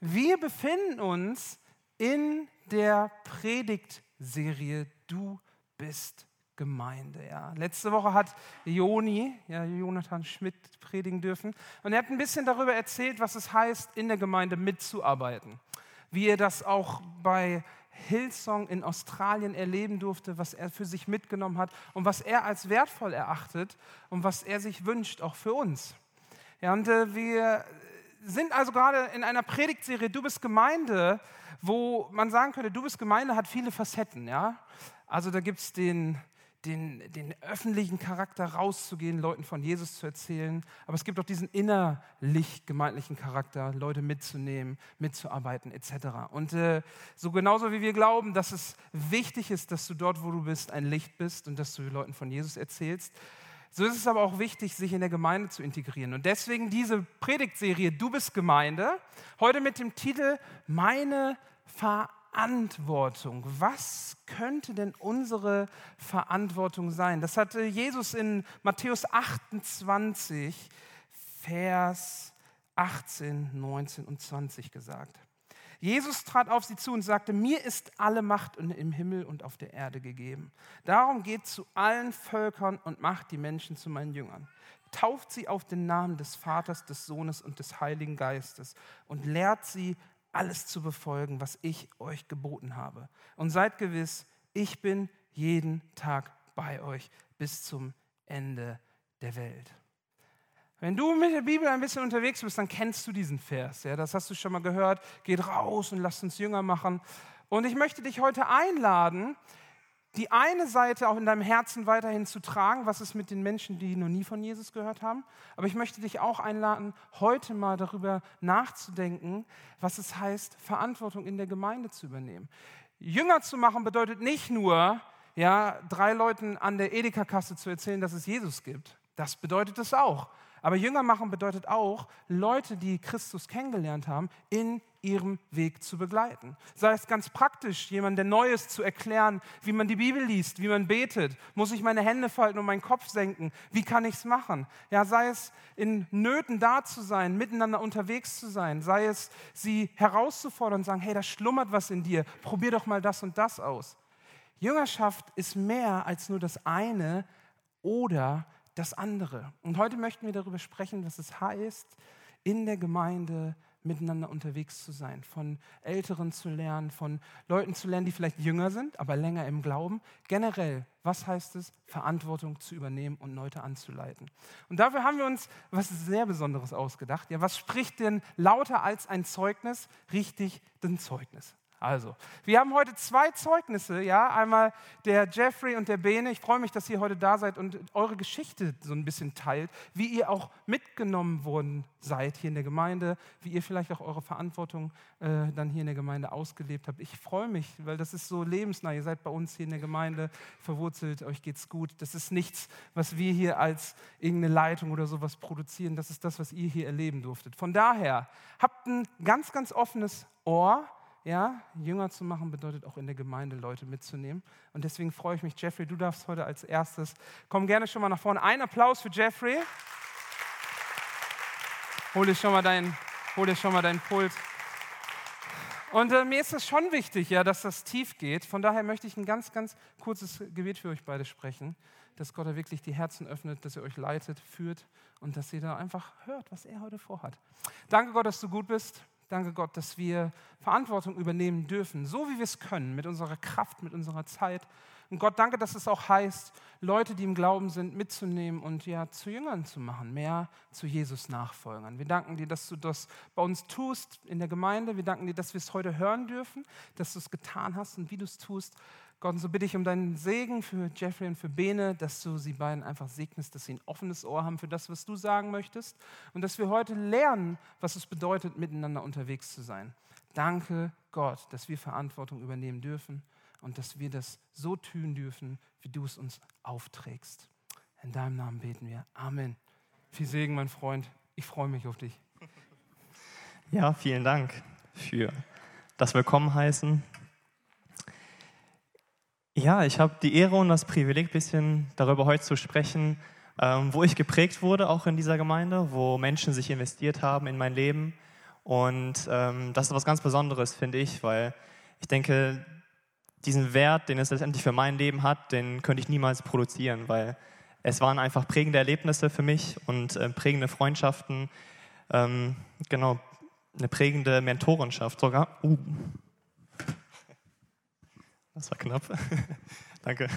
Wir befinden uns in der Predigtserie Du bist Gemeinde. Ja. Letzte Woche hat Joni, ja, Jonathan Schmidt, predigen dürfen und er hat ein bisschen darüber erzählt, was es heißt, in der Gemeinde mitzuarbeiten. Wie er das auch bei Hillsong in Australien erleben durfte, was er für sich mitgenommen hat und was er als wertvoll erachtet und was er sich wünscht, auch für uns. Ja, und äh, wir sind also gerade in einer Predigtserie Du bist Gemeinde, wo man sagen könnte, Du bist Gemeinde hat viele Facetten. Ja? Also da gibt es den, den, den öffentlichen Charakter rauszugehen, Leuten von Jesus zu erzählen. Aber es gibt auch diesen innerlich gemeindlichen Charakter, Leute mitzunehmen, mitzuarbeiten etc. Und äh, so genauso wie wir glauben, dass es wichtig ist, dass du dort, wo du bist, ein Licht bist und dass du Leuten von Jesus erzählst, so ist es aber auch wichtig, sich in der Gemeinde zu integrieren. Und deswegen diese Predigtserie Du bist Gemeinde, heute mit dem Titel Meine Verantwortung. Was könnte denn unsere Verantwortung sein? Das hatte Jesus in Matthäus 28, Vers 18, 19 und 20 gesagt. Jesus trat auf sie zu und sagte, mir ist alle Macht im Himmel und auf der Erde gegeben. Darum geht zu allen Völkern und macht die Menschen zu meinen Jüngern. Tauft sie auf den Namen des Vaters, des Sohnes und des Heiligen Geistes und lehrt sie, alles zu befolgen, was ich euch geboten habe. Und seid gewiss, ich bin jeden Tag bei euch bis zum Ende der Welt. Wenn du mit der Bibel ein bisschen unterwegs bist, dann kennst du diesen Vers. Ja, das hast du schon mal gehört. Geht raus und lasst uns Jünger machen. Und ich möchte dich heute einladen, die eine Seite auch in deinem Herzen weiterhin zu tragen, was ist mit den Menschen, die noch nie von Jesus gehört haben. Aber ich möchte dich auch einladen, heute mal darüber nachzudenken, was es heißt, Verantwortung in der Gemeinde zu übernehmen. Jünger zu machen bedeutet nicht nur, ja, drei Leuten an der Edeka-Kasse zu erzählen, dass es Jesus gibt. Das bedeutet es auch. Aber Jünger machen bedeutet auch, Leute, die Christus kennengelernt haben, in ihrem Weg zu begleiten. Sei es ganz praktisch, jemandem Neues zu erklären, wie man die Bibel liest, wie man betet. Muss ich meine Hände falten und meinen Kopf senken? Wie kann ich es machen? Ja, sei es in Nöten da zu sein, miteinander unterwegs zu sein. Sei es sie herauszufordern und sagen, hey, da schlummert was in dir. Probier doch mal das und das aus. Jüngerschaft ist mehr als nur das eine oder das andere. Und heute möchten wir darüber sprechen, was es heißt, in der Gemeinde miteinander unterwegs zu sein, von Älteren zu lernen, von Leuten zu lernen, die vielleicht jünger sind, aber länger im Glauben. Generell, was heißt es, Verantwortung zu übernehmen und Leute anzuleiten? Und dafür haben wir uns was sehr Besonderes ausgedacht. Ja, was spricht denn lauter als ein Zeugnis? Richtig, ein Zeugnis. Also, wir haben heute zwei Zeugnisse, ja, einmal der Jeffrey und der Bene. Ich freue mich, dass ihr heute da seid und eure Geschichte so ein bisschen teilt, wie ihr auch mitgenommen worden seid hier in der Gemeinde, wie ihr vielleicht auch eure Verantwortung äh, dann hier in der Gemeinde ausgelebt habt. Ich freue mich, weil das ist so lebensnah. Ihr seid bei uns hier in der Gemeinde verwurzelt, euch geht's gut. Das ist nichts, was wir hier als irgendeine Leitung oder sowas produzieren. Das ist das, was ihr hier erleben durftet. Von daher habt ein ganz, ganz offenes Ohr ja, Jünger zu machen bedeutet auch in der Gemeinde Leute mitzunehmen. Und deswegen freue ich mich, Jeffrey, du darfst heute als erstes. Komm gerne schon mal nach vorne. Ein Applaus für Jeffrey. Hol dir schon mal dein, hol dir schon mal deinen Pult. Und äh, mir ist es schon wichtig, ja, dass das tief geht. Von daher möchte ich ein ganz, ganz kurzes Gebet für euch beide sprechen, dass Gott da wirklich die Herzen öffnet, dass er euch leitet, führt und dass ihr da einfach hört, was er heute vorhat. Danke Gott, dass du gut bist. Danke Gott, dass wir Verantwortung übernehmen dürfen, so wie wir es können, mit unserer Kraft, mit unserer Zeit. Und Gott, danke, dass es auch heißt, Leute, die im Glauben sind, mitzunehmen und ja zu Jüngern zu machen, mehr zu Jesus nachfolgern. Wir danken dir, dass du das bei uns tust in der Gemeinde. Wir danken dir, dass wir es heute hören dürfen, dass du es getan hast und wie du es tust. Gott, und so bitte ich um deinen Segen für Jeffrey und für Bene, dass du sie beiden einfach segnest, dass sie ein offenes Ohr haben für das, was du sagen möchtest und dass wir heute lernen, was es bedeutet, miteinander unterwegs zu sein. Danke Gott, dass wir Verantwortung übernehmen dürfen und dass wir das so tun dürfen, wie du es uns aufträgst. In deinem Namen beten wir. Amen. Viel Segen, mein Freund. Ich freue mich auf dich. Ja, vielen Dank für das Willkommen heißen. Ja, ich habe die Ehre und das Privileg, ein bisschen darüber heute zu sprechen, ähm, wo ich geprägt wurde, auch in dieser Gemeinde, wo Menschen sich investiert haben in mein Leben Und ähm, das ist was ganz Besonderes, finde ich, weil ich denke, diesen Wert, den es letztendlich für mein Leben hat, den könnte ich niemals produzieren, weil es waren einfach prägende Erlebnisse für mich und äh, prägende Freundschaften, ähm, genau, eine prägende Mentorenschaft sogar. Uh. Das war knapp. Danke.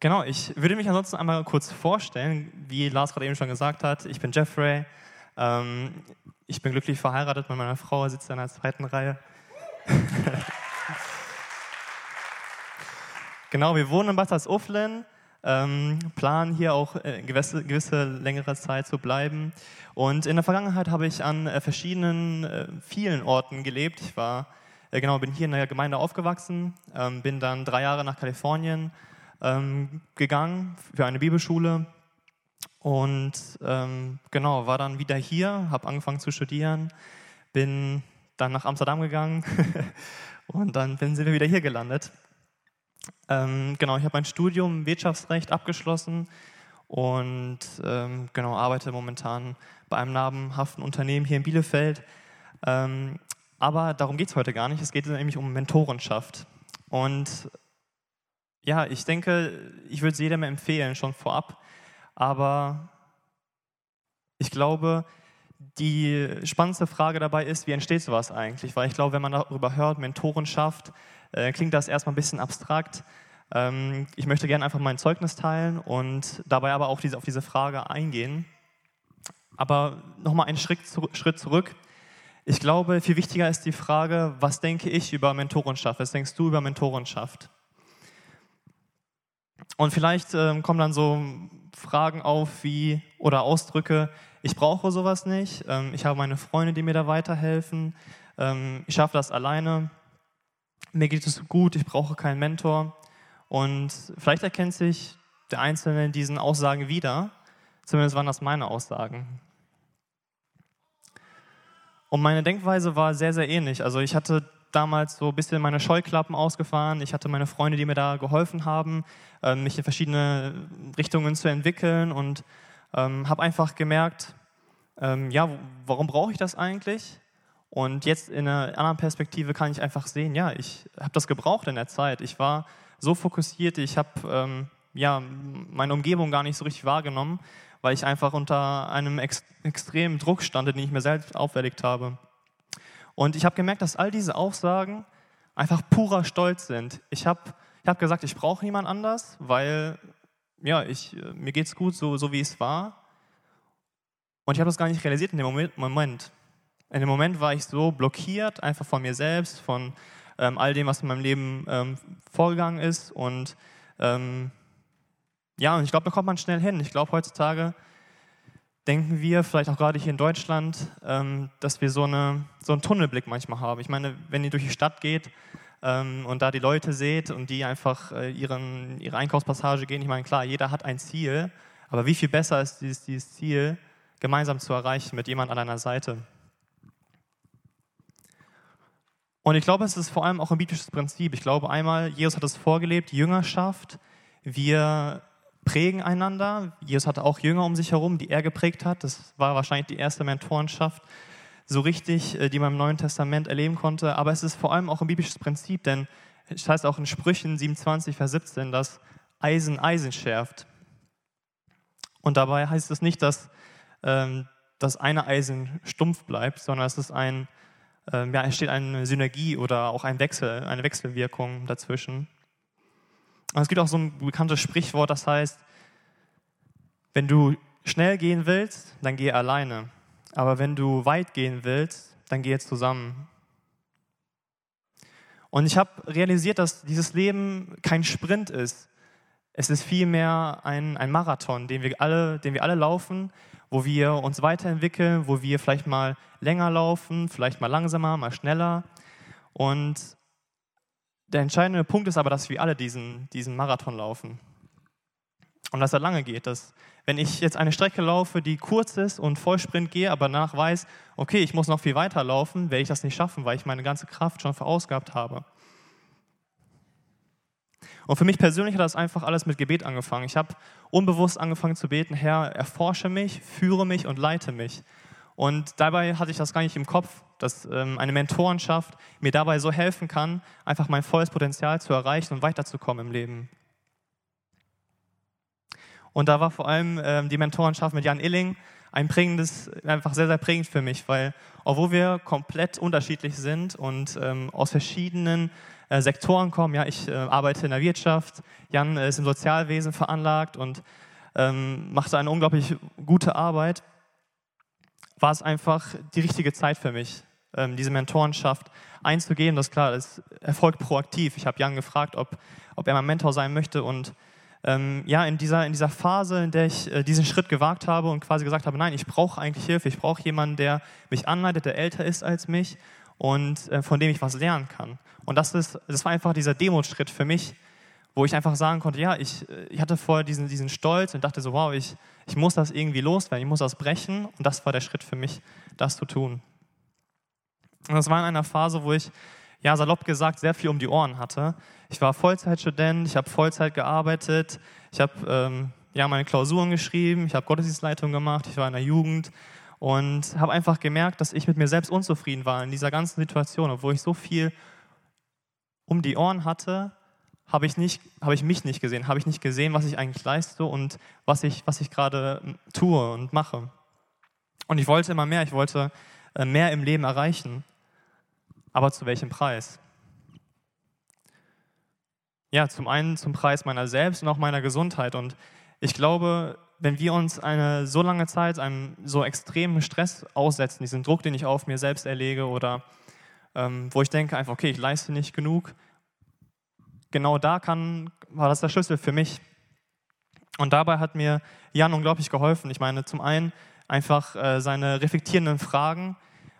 Genau, ich würde mich ansonsten einmal kurz vorstellen, wie Lars gerade eben schon gesagt hat. Ich bin Jeffrey. Ähm, ich bin glücklich verheiratet mit meiner Frau, sitzt in der zweiten Reihe. genau, wir wohnen in Bad Salzuflen, ähm, planen hier auch äh, gewisse, gewisse längere Zeit zu bleiben. Und in der Vergangenheit habe ich an äh, verschiedenen, äh, vielen Orten gelebt. Ich war, äh, genau, bin hier in der Gemeinde aufgewachsen, ähm, bin dann drei Jahre nach Kalifornien ähm, gegangen für eine Bibelschule und ähm, genau, war dann wieder hier, habe angefangen zu studieren, bin dann nach Amsterdam gegangen und dann sind wir wieder hier gelandet. Ähm, genau, ich habe mein Studium Wirtschaftsrecht abgeschlossen und ähm, genau arbeite momentan bei einem namenhaften Unternehmen hier in Bielefeld. Ähm, aber darum geht es heute gar nicht. Es geht nämlich um Mentorenschaft. Und ja, ich denke, ich würde es jedem empfehlen, schon vorab. Aber ich glaube, die spannendste Frage dabei ist, wie entsteht sowas eigentlich? Weil ich glaube, wenn man darüber hört, Mentorenschaft, äh, klingt das erstmal ein bisschen abstrakt. Ähm, ich möchte gerne einfach mein Zeugnis teilen und dabei aber auch diese, auf diese Frage eingehen. Aber nochmal einen Schritt, Schritt zurück. Ich glaube, viel wichtiger ist die Frage, was denke ich über Mentorenschaft? Was denkst du über Mentorenschaft? Und vielleicht ähm, kommen dann so Fragen auf wie oder Ausdrücke, ich brauche sowas nicht, ähm, ich habe meine Freunde, die mir da weiterhelfen, ähm, ich schaffe das alleine, mir geht es gut, ich brauche keinen Mentor. Und vielleicht erkennt sich der Einzelne in diesen Aussagen wieder, zumindest waren das meine Aussagen. Und meine Denkweise war sehr, sehr ähnlich. Also ich hatte damals so ein bisschen meine Scheuklappen ausgefahren. Ich hatte meine Freunde, die mir da geholfen haben, ähm, mich in verschiedene Richtungen zu entwickeln und ähm, habe einfach gemerkt, ähm, ja, warum brauche ich das eigentlich? Und jetzt in einer anderen Perspektive kann ich einfach sehen, ja, ich habe das gebraucht in der Zeit. Ich war so fokussiert, ich habe ähm, ja, meine Umgebung gar nicht so richtig wahrgenommen, weil ich einfach unter einem ex extremen Druck stand, den ich mir selbst auferlegt habe. Und ich habe gemerkt, dass all diese Aussagen einfach purer Stolz sind. Ich habe ich hab gesagt, ich brauche niemand anders, weil ja, ich, mir geht es gut, so, so wie es war. Und ich habe das gar nicht realisiert in dem Moment. In dem Moment war ich so blockiert, einfach von mir selbst, von ähm, all dem, was in meinem Leben ähm, vorgegangen ist. Und ähm, ja, und ich glaube, da kommt man schnell hin. Ich glaube, heutzutage denken wir, vielleicht auch gerade hier in Deutschland, ähm, dass wir so, eine, so einen Tunnelblick manchmal haben. Ich meine, wenn ihr durch die Stadt geht ähm, und da die Leute seht und die einfach äh, ihren, ihre Einkaufspassage gehen, ich meine, klar, jeder hat ein Ziel, aber wie viel besser ist dieses, dieses Ziel, gemeinsam zu erreichen mit jemand an deiner Seite? Und ich glaube, es ist vor allem auch ein biblisches Prinzip. Ich glaube einmal, Jesus hat es vorgelebt, Jüngerschaft. Wir prägen einander. Jesus hatte auch Jünger um sich herum, die er geprägt hat. Das war wahrscheinlich die erste Mentorenschaft, so richtig, äh, die man im Neuen Testament erleben konnte. Aber es ist vor allem auch ein biblisches Prinzip, denn es heißt auch in Sprüchen 27, Vers 17, dass Eisen Eisen schärft. Und dabei heißt es nicht, dass ähm, das eine Eisen stumpf bleibt, sondern es ist ein, ähm, ja, entsteht eine Synergie oder auch ein Wechsel, eine Wechselwirkung dazwischen. Und es gibt auch so ein bekanntes Sprichwort, das heißt, wenn du schnell gehen willst, dann geh alleine. Aber wenn du weit gehen willst, dann geh zusammen. Und ich habe realisiert, dass dieses Leben kein Sprint ist. Es ist vielmehr ein, ein Marathon, den wir, alle, den wir alle laufen, wo wir uns weiterentwickeln, wo wir vielleicht mal länger laufen, vielleicht mal langsamer, mal schneller. Und der entscheidende Punkt ist aber, dass wir alle diesen, diesen Marathon laufen. Und dass er lange geht. Dass, wenn ich jetzt eine Strecke laufe, die kurz ist und Vollsprint gehe, aber danach weiß, okay, ich muss noch viel weiter laufen, werde ich das nicht schaffen, weil ich meine ganze Kraft schon verausgabt habe. Und für mich persönlich hat das einfach alles mit Gebet angefangen. Ich habe unbewusst angefangen zu beten, Herr, erforsche mich, führe mich und leite mich. Und dabei hatte ich das gar nicht im Kopf, dass ähm, eine Mentorenschaft mir dabei so helfen kann, einfach mein volles Potenzial zu erreichen und weiterzukommen im Leben. Und da war vor allem ähm, die Mentorenschaft mit Jan Illing ein prägendes, einfach sehr, sehr prägend für mich, weil obwohl wir komplett unterschiedlich sind und ähm, aus verschiedenen äh, Sektoren kommen, ja, ich äh, arbeite in der Wirtschaft, Jan ist im Sozialwesen veranlagt und ähm, macht eine unglaublich gute Arbeit, war es einfach die richtige Zeit für mich, ähm, diese Mentorenschaft einzugehen. Das ist klar, das erfolgt proaktiv. Ich habe Jan gefragt, ob, ob er mein Mentor sein möchte und ähm, ja, in dieser, in dieser Phase, in der ich äh, diesen Schritt gewagt habe und quasi gesagt habe, nein, ich brauche eigentlich Hilfe, ich brauche jemanden, der mich anleitet, der älter ist als mich und äh, von dem ich was lernen kann. Und das, ist, das war einfach dieser Demutschritt für mich, wo ich einfach sagen konnte, ja, ich, äh, ich hatte vorher diesen, diesen Stolz und dachte so, wow, ich, ich muss das irgendwie loswerden, ich muss das brechen und das war der Schritt für mich, das zu tun. Und das war in einer Phase, wo ich, ja, salopp gesagt, sehr viel um die Ohren hatte. Ich war Vollzeitstudent, ich habe Vollzeit gearbeitet, ich habe ähm, ja, meine Klausuren geschrieben, ich habe Gottesdienstleitung gemacht, ich war in der Jugend und habe einfach gemerkt, dass ich mit mir selbst unzufrieden war in dieser ganzen Situation, obwohl ich so viel um die Ohren hatte, habe ich, nicht, ich mich nicht gesehen, habe ich nicht gesehen, was ich eigentlich leiste und was ich, was ich gerade hm, tue und mache. Und ich wollte immer mehr, ich wollte äh, mehr im Leben erreichen. Aber zu welchem Preis? Ja, zum einen zum Preis meiner selbst und auch meiner Gesundheit. Und ich glaube, wenn wir uns eine so lange Zeit einem so extremen Stress aussetzen, diesen Druck, den ich auf mir selbst erlege oder ähm, wo ich denke einfach, okay, ich leiste nicht genug, genau da kann, war das der Schlüssel für mich. Und dabei hat mir Jan unglaublich geholfen. Ich meine, zum einen einfach äh, seine reflektierenden Fragen,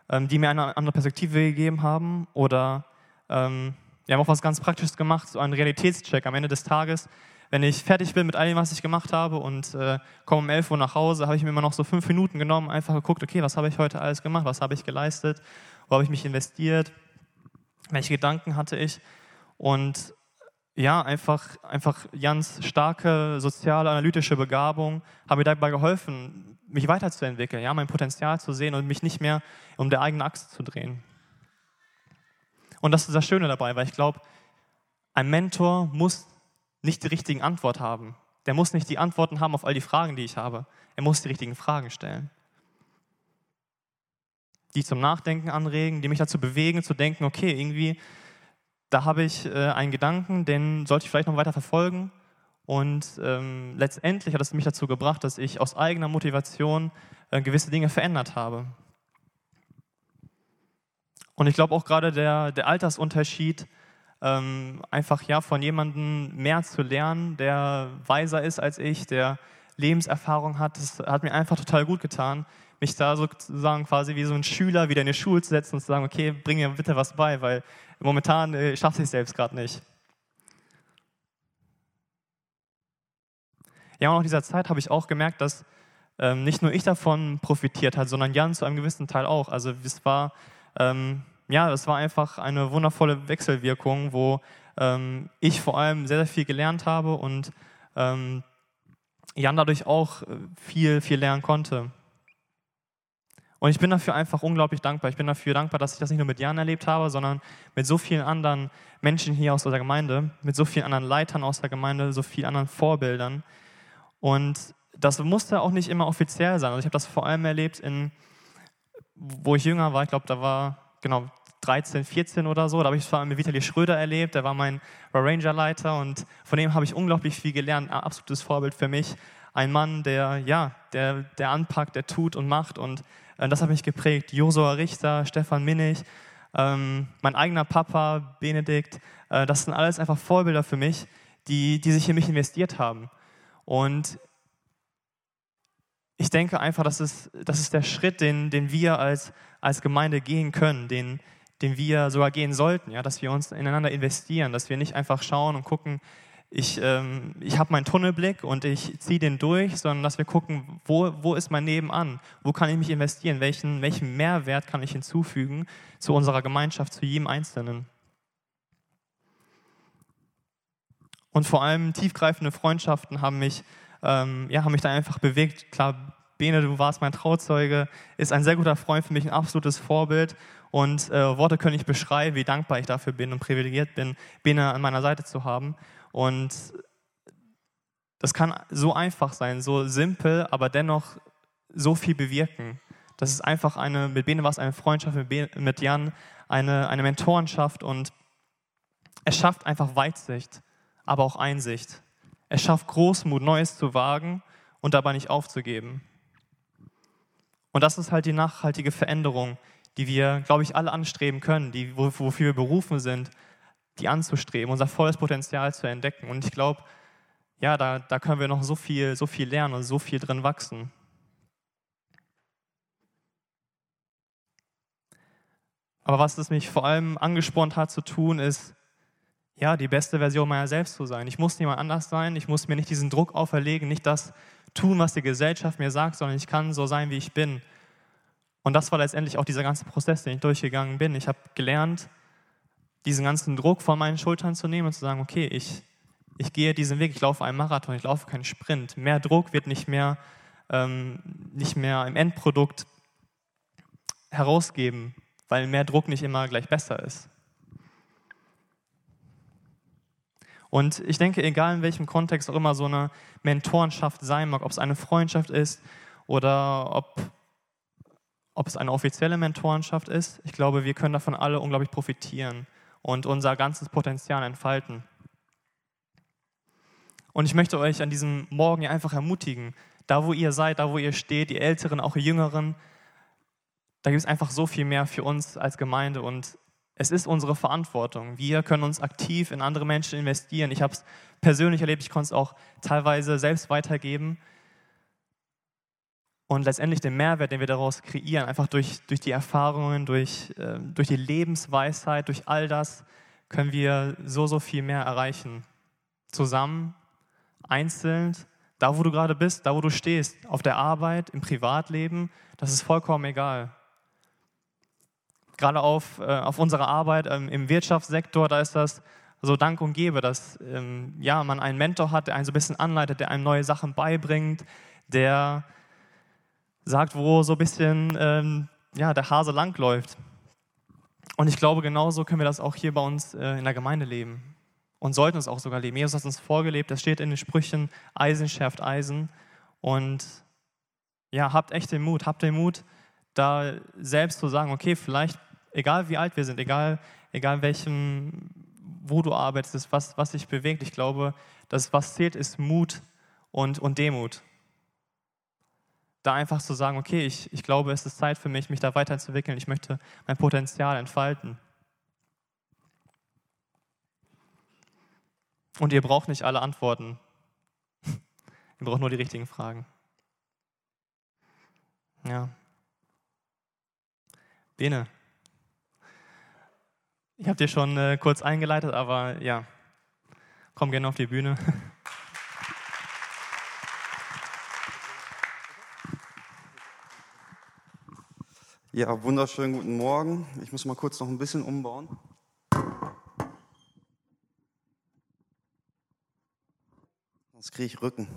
ähm, die mir eine andere Perspektive gegeben haben oder ähm, wir haben auch was ganz Praktisches gemacht, so einen Realitätscheck am Ende des Tages. Wenn ich fertig bin mit all dem, was ich gemacht habe und äh, komme um 11 Uhr nach Hause, habe ich mir immer noch so fünf Minuten genommen, einfach geguckt, okay, was habe ich heute alles gemacht, was habe ich geleistet, wo habe ich mich investiert, welche Gedanken hatte ich. Und ja, einfach, einfach Jans starke soziale, analytische Begabung haben mir dabei geholfen, mich weiterzuentwickeln, ja, mein Potenzial zu sehen und mich nicht mehr um der eigenen Achse zu drehen. Und das ist das Schöne dabei, weil ich glaube, ein Mentor muss nicht die richtigen Antworten haben. Der muss nicht die Antworten haben auf all die Fragen, die ich habe. Er muss die richtigen Fragen stellen. Die zum Nachdenken anregen, die mich dazu bewegen, zu denken, okay, irgendwie, da habe ich äh, einen Gedanken, den sollte ich vielleicht noch weiter verfolgen. Und ähm, letztendlich hat es mich dazu gebracht, dass ich aus eigener Motivation äh, gewisse Dinge verändert habe. Und ich glaube auch gerade der, der Altersunterschied, ähm, einfach ja von jemandem mehr zu lernen, der weiser ist als ich, der Lebenserfahrung hat, das hat mir einfach total gut getan, mich da sozusagen quasi wie so ein Schüler wieder in die Schule zu setzen und zu sagen, okay, bring mir bitte was bei, weil momentan äh, schaffe ich es selbst gerade nicht. Ja, und nach dieser Zeit habe ich auch gemerkt, dass ähm, nicht nur ich davon profitiert hat, sondern Jan zu einem gewissen Teil auch. Also es war ähm, ja, das war einfach eine wundervolle Wechselwirkung, wo ähm, ich vor allem sehr, sehr viel gelernt habe und ähm, Jan dadurch auch äh, viel, viel lernen konnte. Und ich bin dafür einfach unglaublich dankbar. Ich bin dafür dankbar, dass ich das nicht nur mit Jan erlebt habe, sondern mit so vielen anderen Menschen hier aus der Gemeinde, mit so vielen anderen Leitern aus der Gemeinde, so vielen anderen Vorbildern. Und das musste auch nicht immer offiziell sein. Also ich habe das vor allem erlebt in wo ich jünger war, ich glaube, da war genau 13, 14 oder so, da habe ich vor allem mit Vitali Schröder erlebt, der war mein Ranger-Leiter und von dem habe ich unglaublich viel gelernt, ein absolutes Vorbild für mich. Ein Mann, der, ja, der, der anpackt, der tut und macht und äh, das hat mich geprägt. Josua Richter, Stefan Minnig, ähm, mein eigener Papa, Benedikt, äh, das sind alles einfach Vorbilder für mich, die, die sich in mich investiert haben. Und ich denke einfach, das ist, das ist der Schritt, den, den wir als, als Gemeinde gehen können, den, den wir sogar gehen sollten, ja, dass wir uns ineinander investieren, dass wir nicht einfach schauen und gucken, ich, ähm, ich habe meinen Tunnelblick und ich ziehe den durch, sondern dass wir gucken, wo, wo ist mein Nebenan, wo kann ich mich investieren, welchen, welchen Mehrwert kann ich hinzufügen zu unserer Gemeinschaft, zu jedem Einzelnen. Und vor allem tiefgreifende Freundschaften haben mich, ähm, ja, haben mich da einfach bewegt. Klar, Bene, du warst mein Trauzeuge, ist ein sehr guter Freund für mich, ein absolutes Vorbild. Und äh, Worte können nicht beschreiben, wie dankbar ich dafür bin und privilegiert bin, Bene an meiner Seite zu haben. Und das kann so einfach sein, so simpel, aber dennoch so viel bewirken. Das ist einfach eine, mit Bene war es eine Freundschaft, mit, mit Jan eine, eine Mentorenschaft und es schafft einfach Weitsicht, aber auch Einsicht. Es schafft Großmut, Neues zu wagen und dabei nicht aufzugeben. Und das ist halt die nachhaltige Veränderung, die wir, glaube ich, alle anstreben können, die, wofür wir berufen sind, die anzustreben, unser volles Potenzial zu entdecken. Und ich glaube, ja, da, da können wir noch so viel, so viel lernen und so viel drin wachsen. Aber was es mich vor allem angespornt hat zu tun, ist, ja, die beste Version meiner selbst zu sein. Ich muss niemand anders sein, ich muss mir nicht diesen Druck auferlegen, nicht das tun, was die Gesellschaft mir sagt, sondern ich kann so sein, wie ich bin. Und das war letztendlich auch dieser ganze Prozess, den ich durchgegangen bin. Ich habe gelernt, diesen ganzen Druck von meinen Schultern zu nehmen und zu sagen, okay, ich, ich gehe diesen Weg, ich laufe einen Marathon, ich laufe keinen Sprint. Mehr Druck wird nicht mehr, ähm, nicht mehr im Endprodukt herausgeben, weil mehr Druck nicht immer gleich besser ist. Und ich denke, egal in welchem Kontext auch immer so eine Mentorenschaft sein mag, ob es eine Freundschaft ist oder ob, ob es eine offizielle Mentorenschaft ist, ich glaube, wir können davon alle unglaublich profitieren und unser ganzes Potenzial entfalten. Und ich möchte euch an diesem Morgen einfach ermutigen, da wo ihr seid, da wo ihr steht, die Älteren, auch die Jüngeren, da gibt es einfach so viel mehr für uns als Gemeinde und es ist unsere Verantwortung. Wir können uns aktiv in andere Menschen investieren. Ich habe es persönlich erlebt, ich konnte es auch teilweise selbst weitergeben. Und letztendlich den Mehrwert, den wir daraus kreieren, einfach durch, durch die Erfahrungen, durch, äh, durch die Lebensweisheit, durch all das, können wir so, so viel mehr erreichen. Zusammen, einzeln, da wo du gerade bist, da wo du stehst, auf der Arbeit, im Privatleben, das ist vollkommen egal gerade auf, äh, auf unserer Arbeit ähm, im Wirtschaftssektor, da ist das so Dank und Gebe, dass ähm, ja, man einen Mentor hat, der einen so ein bisschen anleitet, der einem neue Sachen beibringt, der sagt, wo so ein bisschen ähm, ja, der Hase langläuft. Und ich glaube, genauso können wir das auch hier bei uns äh, in der Gemeinde leben und sollten es auch sogar leben. Jesus hat uns vorgelebt, das steht in den Sprüchen, Eisen schärft Eisen. Und ja, habt echt den Mut, habt den Mut, da selbst zu sagen, okay, vielleicht egal wie alt wir sind, egal, egal welchem, wo du arbeitest, was, was dich bewegt, ich glaube, dass was zählt, ist Mut und, und Demut. Da einfach zu sagen, okay, ich, ich glaube, es ist Zeit für mich, mich da weiterzuentwickeln, ich möchte mein Potenzial entfalten. Und ihr braucht nicht alle Antworten. ihr braucht nur die richtigen Fragen. Ja. Bene. Ich habe dir schon äh, kurz eingeleitet, aber ja, komm gerne auf die Bühne. Ja, wunderschönen guten Morgen. Ich muss mal kurz noch ein bisschen umbauen. Sonst kriege ich Rücken.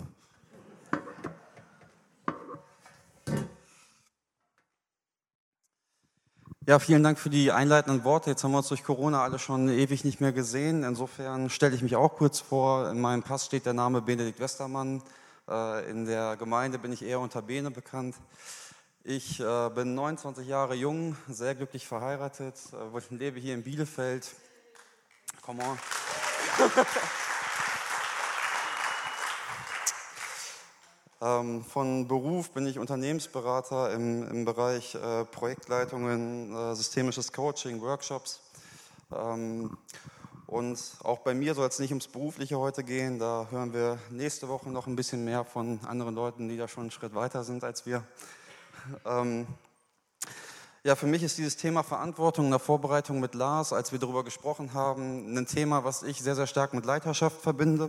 Ja, vielen Dank für die einleitenden Worte. Jetzt haben wir uns durch Corona alle schon ewig nicht mehr gesehen. Insofern stelle ich mich auch kurz vor. In meinem Pass steht der Name Benedikt Westermann. Äh, in der Gemeinde bin ich eher unter Bene bekannt. Ich äh, bin 29 Jahre jung, sehr glücklich verheiratet. Äh, lebe hier in Bielefeld. Come on. Ähm, von Beruf bin ich Unternehmensberater im, im Bereich äh, Projektleitungen, systemisches Coaching, Workshops. Ähm, und auch bei mir soll es nicht ums Berufliche heute gehen. Da hören wir nächste Woche noch ein bisschen mehr von anderen Leuten, die da schon einen Schritt weiter sind als wir. Ähm, ja, für mich ist dieses Thema Verantwortung in der Vorbereitung mit Lars, als wir darüber gesprochen haben, ein Thema, was ich sehr, sehr stark mit Leiterschaft verbinde.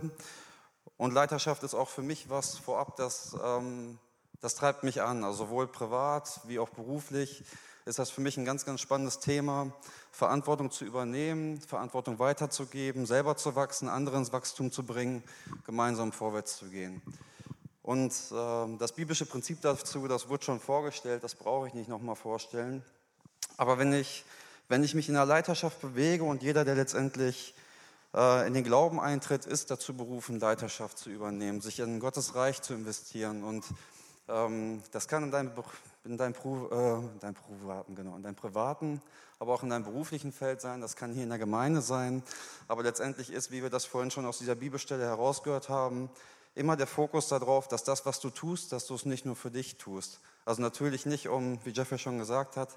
Und Leiterschaft ist auch für mich was vorab, das ähm, Das treibt mich an, also sowohl privat wie auch beruflich ist das für mich ein ganz, ganz spannendes Thema, Verantwortung zu übernehmen, Verantwortung weiterzugeben, selber zu wachsen, andere ins Wachstum zu bringen, gemeinsam vorwärts zu gehen. Und äh, das biblische Prinzip dazu, das wurde schon vorgestellt, das brauche ich nicht nochmal vorstellen. Aber wenn ich, wenn ich mich in der Leiterschaft bewege und jeder, der letztendlich äh, in den Glauben eintritt, ist dazu berufen, Leiterschaft zu übernehmen, sich in Gottes Reich zu investieren. Und ähm, das kann in deinem, in deinem, äh, in deinem privaten, genau, in deinem privaten, aber auch in deinem beruflichen Feld sein. Das kann hier in der Gemeinde sein. Aber letztendlich ist, wie wir das vorhin schon aus dieser Bibelstelle herausgehört haben, immer der Fokus darauf, dass das, was du tust, dass du es nicht nur für dich tust. Also natürlich nicht, um, wie Jeffrey schon gesagt hat,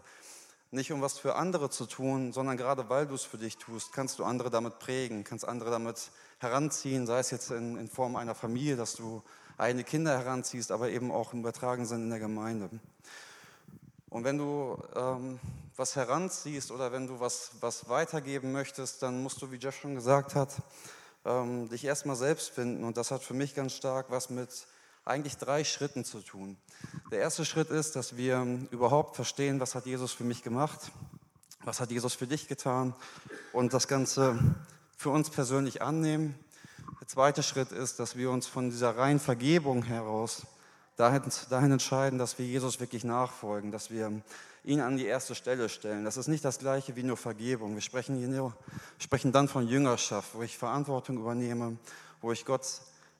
nicht um was für andere zu tun, sondern gerade weil du es für dich tust, kannst du andere damit prägen, kannst andere damit heranziehen, sei es jetzt in, in Form einer Familie, dass du eigene Kinder heranziehst, aber eben auch im übertragenen Sinne in der Gemeinde. Und wenn du ähm, was heranziehst oder wenn du was, was weitergeben möchtest, dann musst du, wie Jeff schon gesagt hat, ähm, dich erstmal selbst finden. Und das hat für mich ganz stark was mit eigentlich drei Schritten zu tun. Der erste Schritt ist, dass wir überhaupt verstehen, was hat Jesus für mich gemacht, was hat Jesus für dich getan und das Ganze für uns persönlich annehmen. Der zweite Schritt ist, dass wir uns von dieser reinen Vergebung heraus dahin, dahin entscheiden, dass wir Jesus wirklich nachfolgen, dass wir ihn an die erste Stelle stellen. Das ist nicht das gleiche wie nur Vergebung. Wir sprechen, hier nur, sprechen dann von Jüngerschaft, wo ich Verantwortung übernehme, wo ich Gott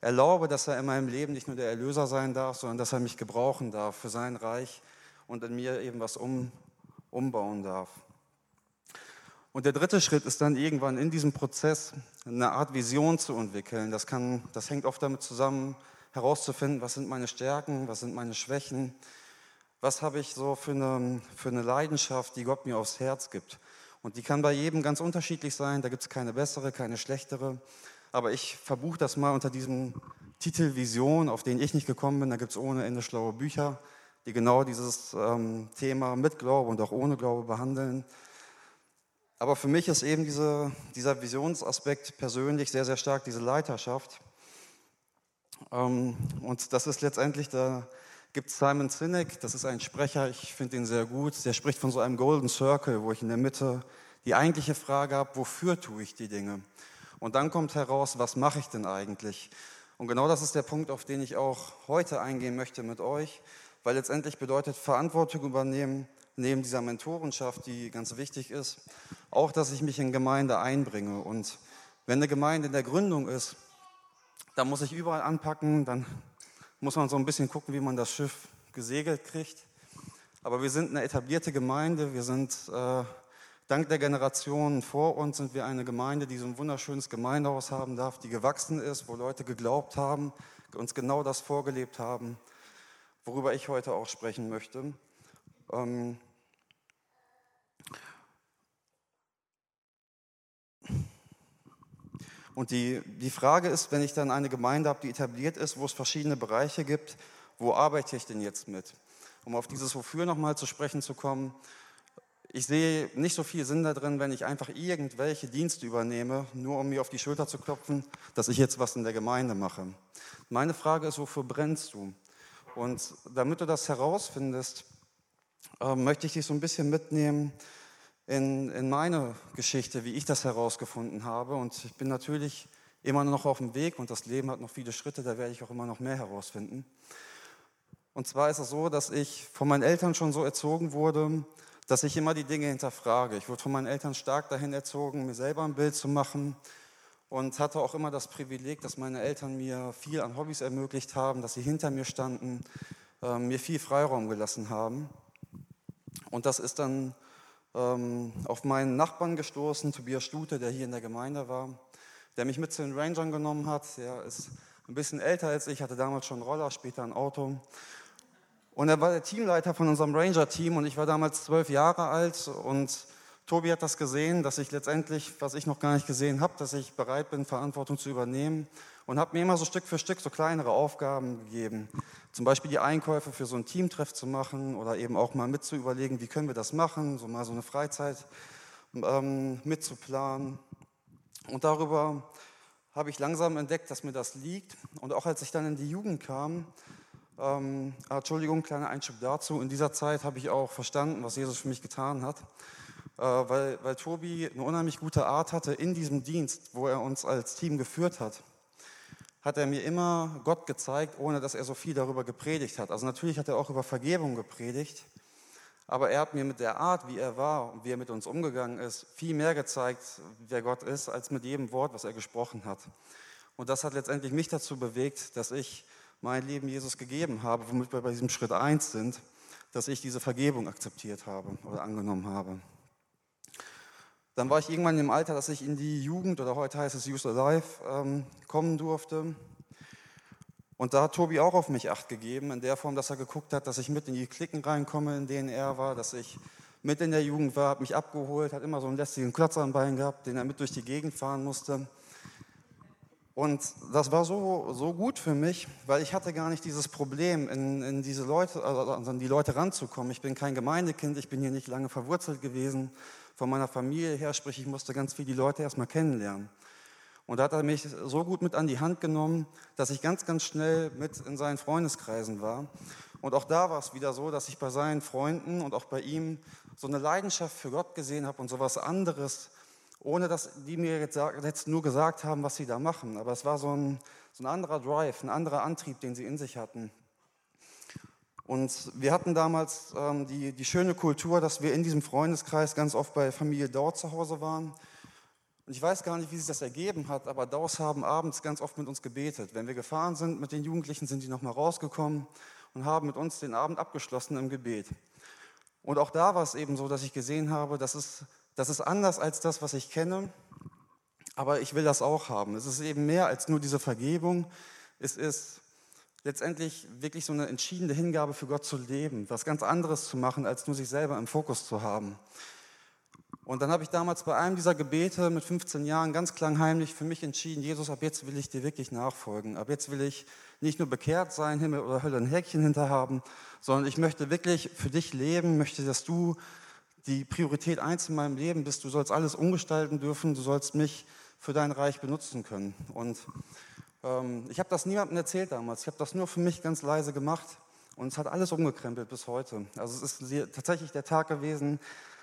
erlaube, dass er in meinem Leben nicht nur der Erlöser sein darf, sondern dass er mich gebrauchen darf für sein Reich und in mir eben was um, umbauen darf. Und der dritte Schritt ist dann irgendwann in diesem Prozess eine Art Vision zu entwickeln. Das, kann, das hängt oft damit zusammen, herauszufinden, was sind meine Stärken, was sind meine Schwächen, was habe ich so für eine, für eine Leidenschaft, die Gott mir aufs Herz gibt. Und die kann bei jedem ganz unterschiedlich sein, da gibt es keine bessere, keine schlechtere. Aber ich verbuche das mal unter diesem Titel Vision, auf den ich nicht gekommen bin. Da gibt es ohne Ende schlaue Bücher, die genau dieses ähm, Thema mit Glaube und auch ohne Glaube behandeln. Aber für mich ist eben diese, dieser Visionsaspekt persönlich sehr, sehr stark, diese Leiterschaft. Ähm, und das ist letztendlich, da gibt Simon Sinek, das ist ein Sprecher, ich finde ihn sehr gut. Der spricht von so einem Golden Circle, wo ich in der Mitte die eigentliche Frage habe, wofür tue ich die Dinge? Und dann kommt heraus, was mache ich denn eigentlich? Und genau das ist der Punkt, auf den ich auch heute eingehen möchte mit euch, weil letztendlich bedeutet Verantwortung übernehmen, neben dieser Mentorenschaft, die ganz wichtig ist, auch, dass ich mich in Gemeinde einbringe. Und wenn eine Gemeinde in der Gründung ist, dann muss ich überall anpacken, dann muss man so ein bisschen gucken, wie man das Schiff gesegelt kriegt. Aber wir sind eine etablierte Gemeinde, wir sind äh, Dank der Generationen vor uns sind wir eine Gemeinde, die so ein wunderschönes Gemeindehaus haben darf, die gewachsen ist, wo Leute geglaubt haben, uns genau das vorgelebt haben, worüber ich heute auch sprechen möchte. Ähm Und die, die Frage ist, wenn ich dann eine Gemeinde habe, die etabliert ist, wo es verschiedene Bereiche gibt, wo arbeite ich denn jetzt mit? Um auf dieses Wofür nochmal zu sprechen zu kommen, ich sehe nicht so viel Sinn darin, wenn ich einfach irgendwelche Dienste übernehme, nur um mir auf die Schulter zu klopfen, dass ich jetzt was in der Gemeinde mache. Meine Frage ist, wofür brennst du? Und damit du das herausfindest, äh, möchte ich dich so ein bisschen mitnehmen in, in meine Geschichte, wie ich das herausgefunden habe. Und ich bin natürlich immer noch auf dem Weg und das Leben hat noch viele Schritte, da werde ich auch immer noch mehr herausfinden. Und zwar ist es so, dass ich von meinen Eltern schon so erzogen wurde, dass ich immer die Dinge hinterfrage. Ich wurde von meinen Eltern stark dahin erzogen, mir selber ein Bild zu machen und hatte auch immer das Privileg, dass meine Eltern mir viel an Hobbys ermöglicht haben, dass sie hinter mir standen, äh, mir viel Freiraum gelassen haben. Und das ist dann ähm, auf meinen Nachbarn gestoßen, Tobias Stute, der hier in der Gemeinde war, der mich mit zu den Rangern genommen hat. Er ist ein bisschen älter als ich, hatte damals schon einen Roller, später ein Auto. Und er war der Teamleiter von unserem Ranger-Team und ich war damals zwölf Jahre alt und Tobi hat das gesehen, dass ich letztendlich, was ich noch gar nicht gesehen habe, dass ich bereit bin, Verantwortung zu übernehmen und habe mir immer so Stück für Stück so kleinere Aufgaben gegeben. Zum Beispiel die Einkäufe für so ein Teamtreff zu machen oder eben auch mal mit zu überlegen, wie können wir das machen, so mal so eine Freizeit ähm, mitzuplanen. Und darüber habe ich langsam entdeckt, dass mir das liegt. Und auch als ich dann in die Jugend kam, Ähm, Entschuldigung, kleiner Einschub dazu. In dieser Zeit habe ich auch verstanden, was Jesus für mich getan hat, äh, weil, weil Tobi eine unheimlich gute Art hatte in diesem Dienst, wo er uns als Team geführt hat hat er mir immer Gott gezeigt, ohne dass er so viel darüber gepredigt hat. Also natürlich hat er auch über Vergebung gepredigt, aber er hat mir mit der Art, wie er war und wie er mit uns umgegangen ist, viel mehr gezeigt, wer Gott ist, als mit jedem Wort, was er gesprochen hat. Und das hat letztendlich mich dazu bewegt, dass ich mein Leben Jesus gegeben habe, womit wir bei diesem Schritt eins sind, dass ich diese Vergebung akzeptiert habe oder angenommen habe. Dann war ich irgendwann im Alter, dass ich in die Jugend oder heute heißt es Youth Alive ähm, kommen durfte. Und da hat Tobi auch auf mich Acht gegeben, in der Form, dass er geguckt hat, dass ich mit in die Klicken reinkomme, in denen er war, dass ich mit in der Jugend war, hat mich abgeholt, hat immer so einen lästigen Klotz am Bein gehabt, den er mit durch die Gegend fahren musste. Und das war so, so gut für mich, weil ich hatte gar nicht dieses Problem, in, in diese Leute, also an die Leute ranzukommen. Ich bin kein Gemeindekind, ich bin hier nicht lange verwurzelt gewesen von meiner Familie her, sprich ich musste ganz viel die Leute erstmal kennenlernen. Und da hat er mich so gut mit an die Hand genommen, dass ich ganz, ganz schnell mit in seinen Freundeskreisen war. Und auch da war es wieder so, dass ich bei seinen Freunden und auch bei ihm so eine Leidenschaft für Gott gesehen habe und so was anderes, ohne dass die mir jetzt, jetzt nur gesagt haben, was sie da machen. Aber es war so ein, so ein anderer Drive, ein anderer Antrieb, den sie in sich hatten. Und wir hatten damals ähm, die, die schöne Kultur, dass wir in diesem Freundeskreis ganz oft bei Familie Dau zu Hause waren. Und ich weiß gar nicht, wie sich das ergeben hat, aber Daus haben abends ganz oft mit uns gebetet. Wenn wir gefahren sind mit den Jugendlichen, sind die nochmal rausgekommen und haben mit uns den Abend abgeschlossen im Gebet. Und auch da war es eben so, dass ich gesehen habe, das ist, das ist anders als das, was ich kenne, aber ich will das auch haben. Es ist eben mehr als nur diese Vergebung. Es ist letztendlich wirklich so eine entschiedene Hingabe für Gott zu leben, was ganz anderes zu machen, als nur sich selber im Fokus zu haben. Und dann habe ich damals bei einem dieser Gebete mit 15 Jahren ganz klangheimlich für mich entschieden, Jesus, ab jetzt will ich dir wirklich nachfolgen. Ab jetzt will ich nicht nur bekehrt sein, Himmel oder Hölle ein Häkchen hinter haben, sondern ich möchte wirklich für dich leben, möchte, dass du die Priorität eins in meinem Leben bist. Du sollst alles umgestalten dürfen, du sollst mich für dein Reich benutzen können. Und ich habe das niemandem erzählt damals. Ich habe das nur für mich ganz leise gemacht und es hat alles umgekrempelt bis heute. Also es ist tatsächlich der Tag gewesen,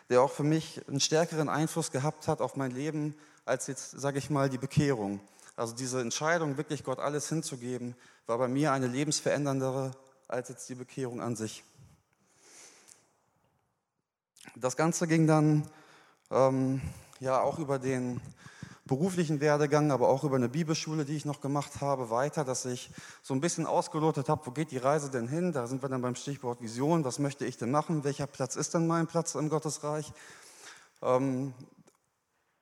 der auch für mich einen stärkeren Einfluss gehabt hat auf mein Leben als jetzt, sage ich mal, die Bekehrung. Also diese Entscheidung, wirklich Gott alles hinzugeben, war bei mir eine lebensveränderndere als jetzt die Bekehrung an sich. Das Ganze ging dann ähm, ja auch über den beruflichen Werdegang, aber auch über eine Bibelschule, die ich noch gemacht habe, weiter, dass ich so ein bisschen ausgelotet habe, wo geht die Reise denn hin? Da sind wir dann beim Stichwort Vision, was möchte ich denn machen? Welcher Platz ist denn mein Platz im Gottesreich? Ähm,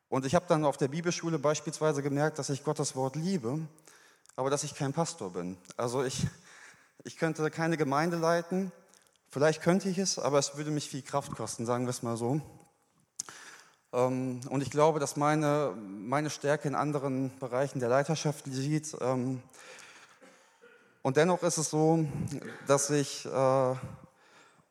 und ich habe dann auf der Bibelschule beispielsweise gemerkt, dass ich Gottes Wort liebe, aber dass ich kein Pastor bin. Also ich, ich könnte keine Gemeinde leiten, vielleicht könnte ich es, aber es würde mich viel Kraft kosten, sagen wir es mal so. Ähm, und ich glaube, dass meine, meine Stärke in anderen Bereichen der Leiterschaft liegt. Ähm, und dennoch ist es so, dass ich äh,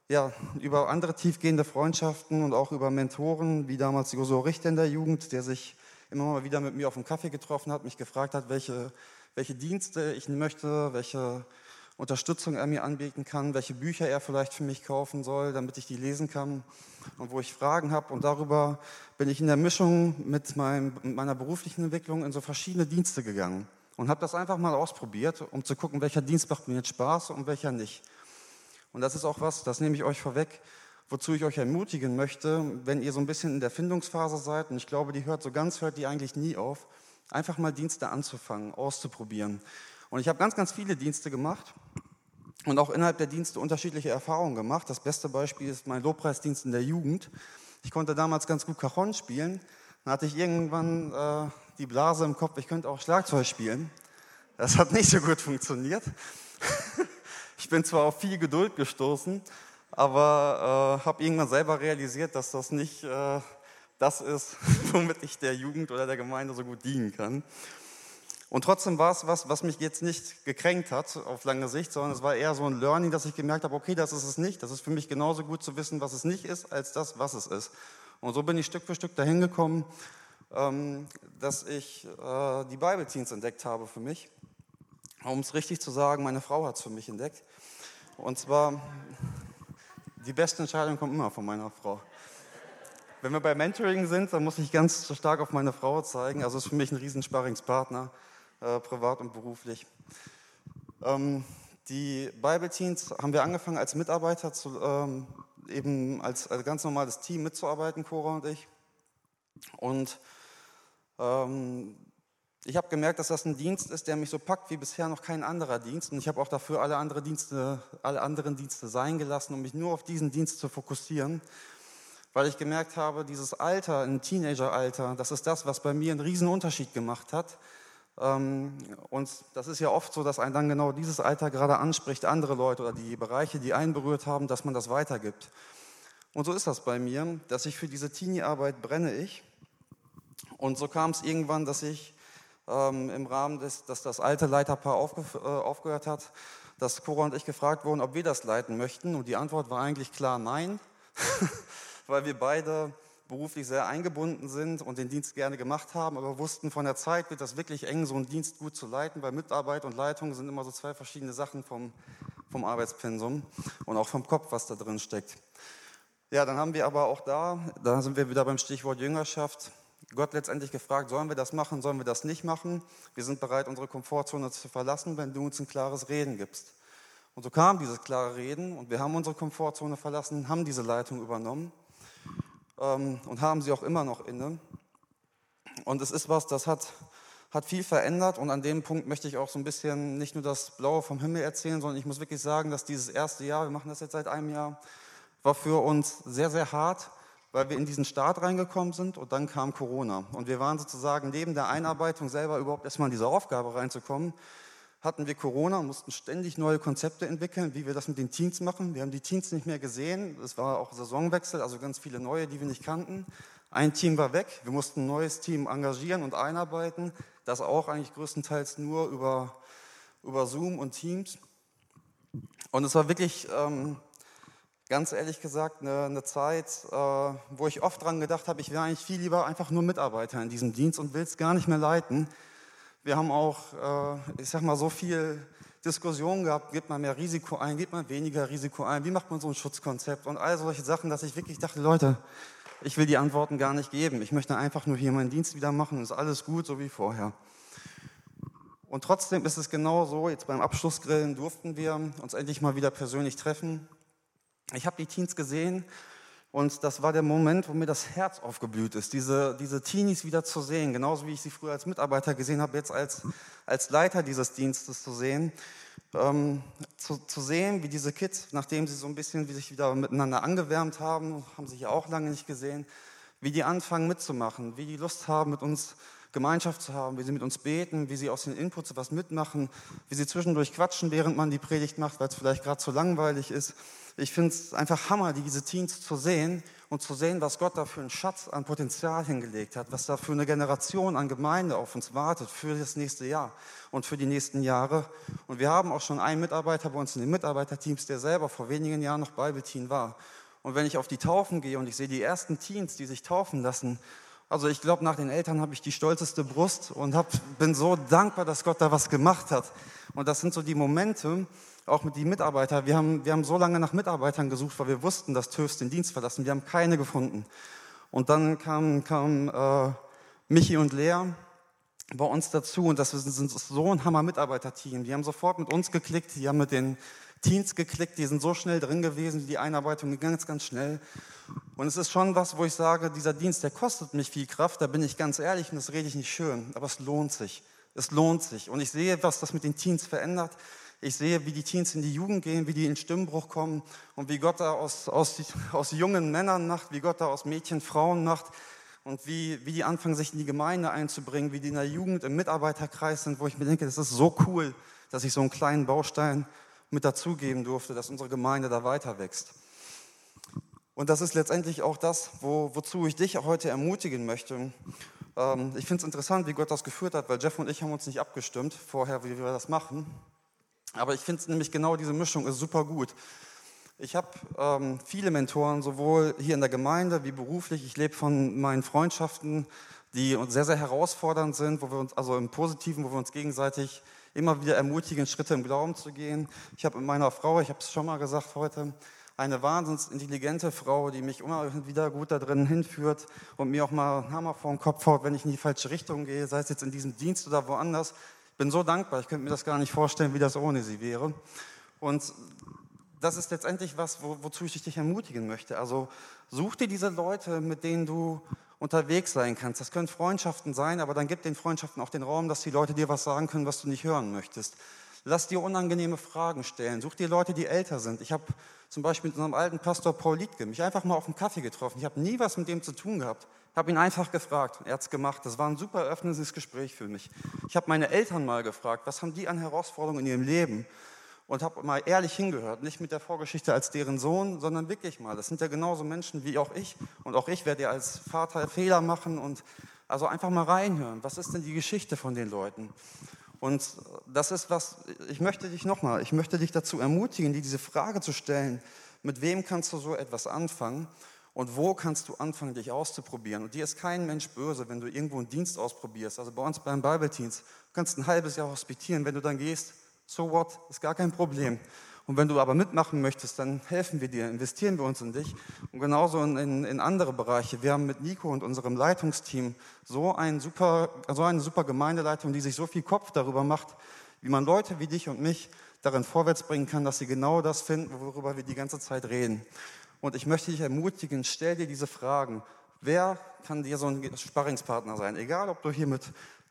ja, über andere tiefgehende Freundschaften und auch über Mentoren, wie damals Joso Richter in der Jugend, der sich immer mal wieder mit mir auf dem Kaffee getroffen hat, mich gefragt hat, welche, welche Dienste ich möchte, welche Unterstützung er mir anbieten kann, welche Bücher er vielleicht für mich kaufen soll, damit ich die lesen kann und wo ich Fragen habe. Und darüber bin ich in der Mischung mit, meinem, meiner beruflichen Entwicklung in so verschiedene Dienste gegangen und habe das einfach mal ausprobiert, um zu gucken, welcher Dienst macht mir jetzt Spaß und welcher nicht. Und das ist auch was, das nehme ich euch vorweg, wozu ich euch ermutigen möchte, wenn ihr so ein bisschen in der Findungsphase seid, und ich glaube, die hört so ganz, hört die eigentlich nie auf, einfach mal Dienste anzufangen, auszuprobieren. Und ich habe ganz, ganz viele Dienste gemacht und auch innerhalb der Dienste unterschiedliche Erfahrungen gemacht. Das beste Beispiel ist mein Lobpreisdienst in der Jugend. Ich konnte damals ganz gut Cajon spielen. Dann hatte ich irgendwann äh, die Blase im Kopf, ich könnte auch Schlagzeug spielen. Das hat nicht so gut funktioniert. ich bin zwar auf viel Geduld gestoßen, aber äh, habe irgendwann selber realisiert, dass das nicht äh, das ist, womit ich der Jugend oder der Gemeinde so gut dienen kann. Und trotzdem war es was, was mich jetzt nicht gekränkt hat auf lange Sicht, sondern es war eher so ein Learning, dass ich gemerkt habe, okay, das ist es nicht. Das ist für mich genauso gut zu wissen, was es nicht ist, als das, was es ist. Und so bin ich Stück für Stück dahin gekommen, ähm, dass ich äh, die Bible Teens entdeckt habe für mich. Um es richtig zu sagen, meine Frau hat es für mich entdeckt. Und zwar, die beste Entscheidung kommt immer von meiner Frau. Wenn wir bei Mentoring sind, dann muss ich ganz stark auf meine Frau zeigen. Also ist für mich ein Riesensparringspartner, äh, privat und beruflich. Ähm, die Bible Teens haben wir angefangen als Mitarbeiter, zu, ähm, eben als, als, ganz normales Team mitzuarbeiten, Cora und ich. Und ähm, ich habe gemerkt, dass das ein Dienst ist, der mich so packt wie bisher noch kein anderer Dienst. Und ich habe auch dafür alle, andere Dienste, alle anderen Dienste sein gelassen, um mich nur auf diesen Dienst zu fokussieren. Weil ich gemerkt habe, dieses Alter, ein Teenageralter, das ist das, was bei mir einen riesen Unterschied gemacht hat. Ähm, und das ist ja oft so, dass ein dann genau dieses Alter gerade anspricht, andere Leute oder die Bereiche, die einen berührt haben, dass man das weitergibt. Und so ist das bei mir, dass ich für diese Teenie-Arbeit brenne ich. Und so kam es irgendwann, dass ich ähm, im Rahmen des, dass das alte Leiterpaar aufge, äh, aufgehört hat, dass Cora und ich gefragt wurden, ob wir das leiten möchten. Und die Antwort war eigentlich klar nein, weil wir beide beruflich sehr eingebunden sind und den Dienst gerne gemacht haben, aber wussten, von der Zeit wird das wirklich eng, so einen Dienst gut zu leiten, weil Mitarbeit und Leitung sind immer so zwei verschiedene Sachen vom, vom Arbeitspensum und auch vom Kopf, was da drin steckt. Ja, dann haben wir aber auch da, da sind wir wieder beim Stichwort Jüngerschaft, Gott letztendlich gefragt, sollen wir das machen, sollen wir das nicht machen? Wir sind bereit, unsere Komfortzone zu verlassen, wenn du uns ein klares Reden gibst. Und so kam dieses klare Reden und wir haben unsere Komfortzone verlassen, haben diese Leitung übernommen ähm, und haben sie auch immer noch inne. Und es ist was, das hat, hat viel verändert und an dem Punkt möchte ich auch so ein bisschen nicht nur das Blaue vom Himmel erzählen, sondern ich muss wirklich sagen, dass dieses erste Jahr, wir machen das jetzt seit einem Jahr, war für uns sehr, sehr hart weil wir in diesen Start reingekommen sind und dann kam Corona. Und wir waren sozusagen neben der Einarbeitung selber überhaupt erstmal in diese Aufgabe reinzukommen, hatten wir Corona und mussten ständig neue Konzepte entwickeln, wie wir das mit den Teams machen. Wir haben die Teams nicht mehr gesehen. Es war auch Saisonwechsel, also ganz viele neue, die wir nicht kannten. Ein Team war weg. Wir mussten ein neues Team engagieren und einarbeiten. Das auch eigentlich größtenteils nur über, über Zoom und Teams. Und es war wirklich ähm, ganz ehrlich gesagt eine, eine Zeit, äh, wo ich oft dran gedacht habe, ich wäre eigentlich viel lieber einfach nur Mitarbeiter in diesem Dienst und will es gar nicht mehr leiten. Wir haben auch, äh, ich sag mal, so viel Diskussionen gehabt, gibt man mehr Risiko ein, gibt man weniger Risiko ein, wie macht man so ein Schutzkonzept und all solche Sachen, dass ich wirklich dachte, Leute, ich will die Antworten gar nicht geben. Ich möchte einfach nur hier meinen Dienst wieder machen, ist alles gut, so wie vorher. Und trotzdem ist es genau so, jetzt beim Abschlussgrillen durften wir uns endlich mal wieder persönlich treffen. Ich habe die Teens gesehen und das war der Moment, wo mir das Herz aufgeblüht ist, diese, diese Teenies wieder zu sehen, genauso wie ich sie früher als Mitarbeiter gesehen habe, jetzt als, als Leiter dieses Dienstes zu sehen. Ähm, zu, zu sehen, wie diese Kids, nachdem sie so ein bisschen wie sich wieder miteinander angewärmt haben, haben sich ja auch lange nicht gesehen, wie die anfangen mitzumachen, wie die Lust haben, mit uns Gemeinschaft zu haben, wie sie mit uns beten, wie sie aus den Inputs was mitmachen, wie sie zwischendurch quatschen, während man die Predigt macht, weil es vielleicht gerade zu langweilig ist. Ich finde es einfach Hammer, diese Teens zu sehen und zu sehen, was Gott da für einen Schatz an Potenzial hingelegt hat, was da für eine Generation an Gemeinde auf uns wartet für das nächste Jahr und für die nächsten Jahre. Und wir haben auch schon einen Mitarbeiter bei uns in den Mitarbeiterteams, der selber vor wenigen Jahren noch Bible-Teen war. Und wenn ich auf die Taufen gehe und ich sehe die ersten Teens, die sich taufen lassen, also ich glaube, nach den Eltern habe ich die stolzeste Brust und hab, bin so dankbar, dass Gott da was gemacht hat. Und das sind so die Momente, auch mit den Mitarbeitern. Wir haben, wir haben so lange nach Mitarbeitern gesucht, weil wir wussten, dass TÜVs den Dienst verlassen. Wir haben keine gefunden. Und dann kamen kam, äh, Michi und Lea bei uns dazu und das sind so ein Hammer-Mitarbeiterteam. Die haben sofort mit uns geklickt, die haben mit den Teens geklickt, die sind so schnell drin gewesen, die Einarbeitung ging ganz, ganz schnell. Und es ist schon was, wo ich sage, dieser Dienst, der kostet mich viel Kraft, da bin ich ganz ehrlich und das rede ich nicht schön, aber es lohnt sich. Es lohnt sich. Und ich sehe, was das mit den Teens verändert. Ich sehe, wie die Teens in die Jugend gehen, wie die in Stimmbruch kommen und wie Gott da aus, aus, aus jungen Männern macht, wie Gott da aus Mädchen Frauen macht und wie, wie die anfangen, sich in die Gemeinde einzubringen, wie die in der Jugend im Mitarbeiterkreis sind, wo ich mir denke, das ist so cool, dass ich so einen kleinen Baustein mit dazugeben durfte, dass unsere Gemeinde da weiter wächst. Und das ist letztendlich auch das, wo, wozu ich dich heute ermutigen möchte. Ähm, ich finde es interessant, wie Gott das geführt hat, weil Jeff und ich haben uns nicht abgestimmt vorher, wie wir das machen. Aber ich finde nämlich genau diese Mischung ist super gut. Ich habe ähm, viele Mentoren, sowohl hier in der Gemeinde wie beruflich. Ich lebe von meinen Freundschaften, die sehr, sehr herausfordernd sind, wo wir uns, also im Positiven, wo wir uns gegenseitig immer wieder ermutigen, Schritte im Glauben zu gehen. Ich habe mit meiner Frau, ich habe es schon mal gesagt heute, eine wahnsinnig intelligente Frau, die mich immer wieder gut da drin hinführt und mir auch mal einen Hammer vor den Kopf haut, wenn ich in die falsche Richtung gehe, sei es jetzt in diesem Dienst oder woanders. Bin so dankbar, ich könnte mir das gar nicht vorstellen, wie das ohne sie wäre. Und das ist letztendlich was, wo, wozu ich dich ermutigen möchte. Also such dir diese Leute, mit denen du unterwegs sein kannst. Das können Freundschaften sein, aber dann gib den Freundschaften auch den Raum, dass die Leute dir was sagen können, was du nicht hören möchtest. Lass dir unangenehme Fragen stellen. Such dir Leute, die älter sind. Ich habe zum Beispiel mit unserem alten Pastor Paul Liedke mich einfach mal auf einen Kaffee getroffen. Ich habe nie was mit dem zu tun gehabt. Ich habe ihn einfach gefragt. Er hat es gemacht. Das war ein super öffnendes Gespräch für mich. Ich habe meine Eltern mal gefragt, was haben die an Herausforderungen in ihrem Leben? Und habe mal ehrlich hingehört. Nicht mit der Vorgeschichte als deren Sohn, sondern wirklich mal. Das sind ja genauso Menschen wie auch ich. Und auch ich werde ja als Vater Fehler machen. Und also einfach mal reinhören. Was ist denn die Geschichte von den Leuten? Und das ist was, ich möchte dich nochmal, ich möchte dich dazu ermutigen, dir diese Frage zu stellen, mit wem kannst du so etwas anfangen und wo kannst du anfangen, dich auszuprobieren. Und dir ist kein Mensch böse, wenn du irgendwo einen Dienst ausprobierst. Also bei uns beim Bible-Dienst, du kannst ein halbes Jahr hospitieren, wenn du dann gehst, so what, ist gar kein Problem. Und wenn du aber mitmachen möchtest, dann helfen wir dir, investieren wir uns in dich. Und genauso in, in, in andere Bereiche. Wir haben mit Nico und unserem Leitungsteam so, ein super, so eine super Gemeindeleitung, die sich so viel Kopf darüber macht, wie man Leute wie dich und mich darin vorwärts bringen kann, dass sie genau das finden, worüber wir die ganze Zeit reden. Und ich möchte dich ermutigen, stell dir diese Fragen. Wer kann dir so ein Sparringspartner sein? Egal, ob du hier mit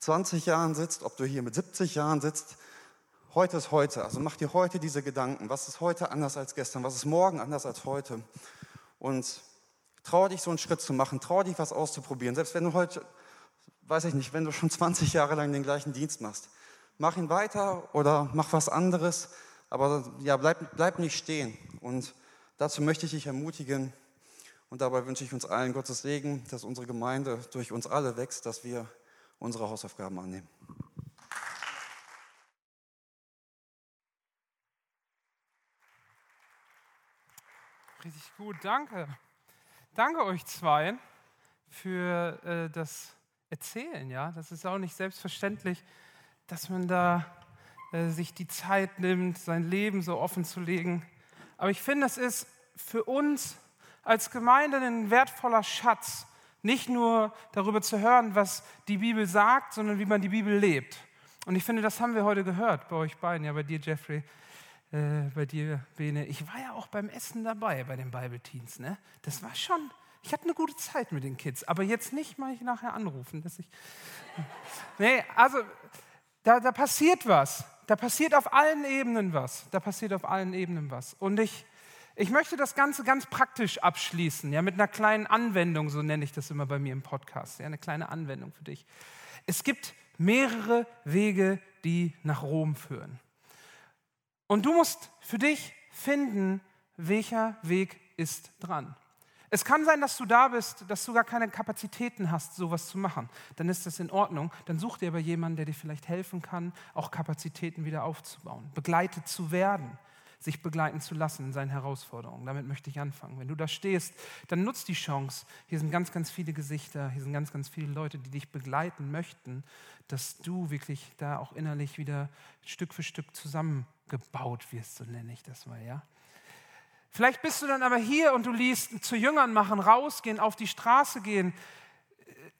20 Jahren sitzt, ob du hier mit 70 Jahren sitzt, Heute ist heute. Also mach dir heute diese Gedanken. Was ist heute anders als gestern? Was ist morgen anders als heute? Und traue dich, so einen Schritt zu machen. Traue dich, was auszuprobieren. Selbst wenn du heute, weiß ich nicht, wenn du schon 20 Jahre lang den gleichen Dienst machst. Mach ihn weiter oder mach was anderes. Aber ja, bleib, bleib nicht stehen. Und dazu möchte ich dich ermutigen. Und dabei wünsche ich uns allen Gottes Segen, dass unsere Gemeinde durch uns alle wächst, dass wir unsere Hausaufgaben annehmen. Richtig gut, danke. Danke euch zwei für äh, das Erzählen. Ja, das ist auch nicht selbstverständlich, dass man da äh, sich die Zeit nimmt, sein Leben so offen zu legen. Aber ich finde, es ist für uns als Gemeinde ein wertvoller Schatz, nicht nur darüber zu hören, was die Bibel sagt, sondern wie man die Bibel lebt. Und ich finde, das haben wir heute gehört bei euch beiden, ja, bei dir, Jeffrey, äh, bei dir, Bene. Ich war ja auch beim Essen dabei bei den Bible Teens. Ne? Das war schon, ich hatte eine gute Zeit mit den Kids, aber jetzt nicht mal ich nachher anrufen, dass ich. nee, also da, da passiert was. Da passiert auf allen Ebenen was. Da passiert auf allen Ebenen was. Und ich, ich möchte das Ganze ganz praktisch abschließen, ja, mit einer kleinen Anwendung, so nenne ich das immer bei mir im Podcast, ja, eine kleine Anwendung für dich. Es gibt mehrere Wege, die nach Rom führen. Und du musst für dich finden, welcher Weg ist dran. Es kann sein, dass du da bist, dass du gar keine Kapazitäten hast, sowas zu machen. Dann ist das in Ordnung. Dann such dir aber jemanden, der dir vielleicht helfen kann, auch Kapazitäten wieder aufzubauen, begleitet zu werden, sich begleiten zu lassen in seinen Herausforderungen. Damit möchte ich anfangen. Wenn du da stehst, dann nutzt die Chance. Hier sind ganz, ganz viele Gesichter, hier sind ganz, ganz viele Leute, die dich begleiten möchten, dass du wirklich da auch innerlich wieder Stück für Stück zusammen gebaut wirst, so nenne ich das mal, ja. Vielleicht bist du dann aber hier und du liest zu Jüngern machen, rausgehen, auf die Straße gehen.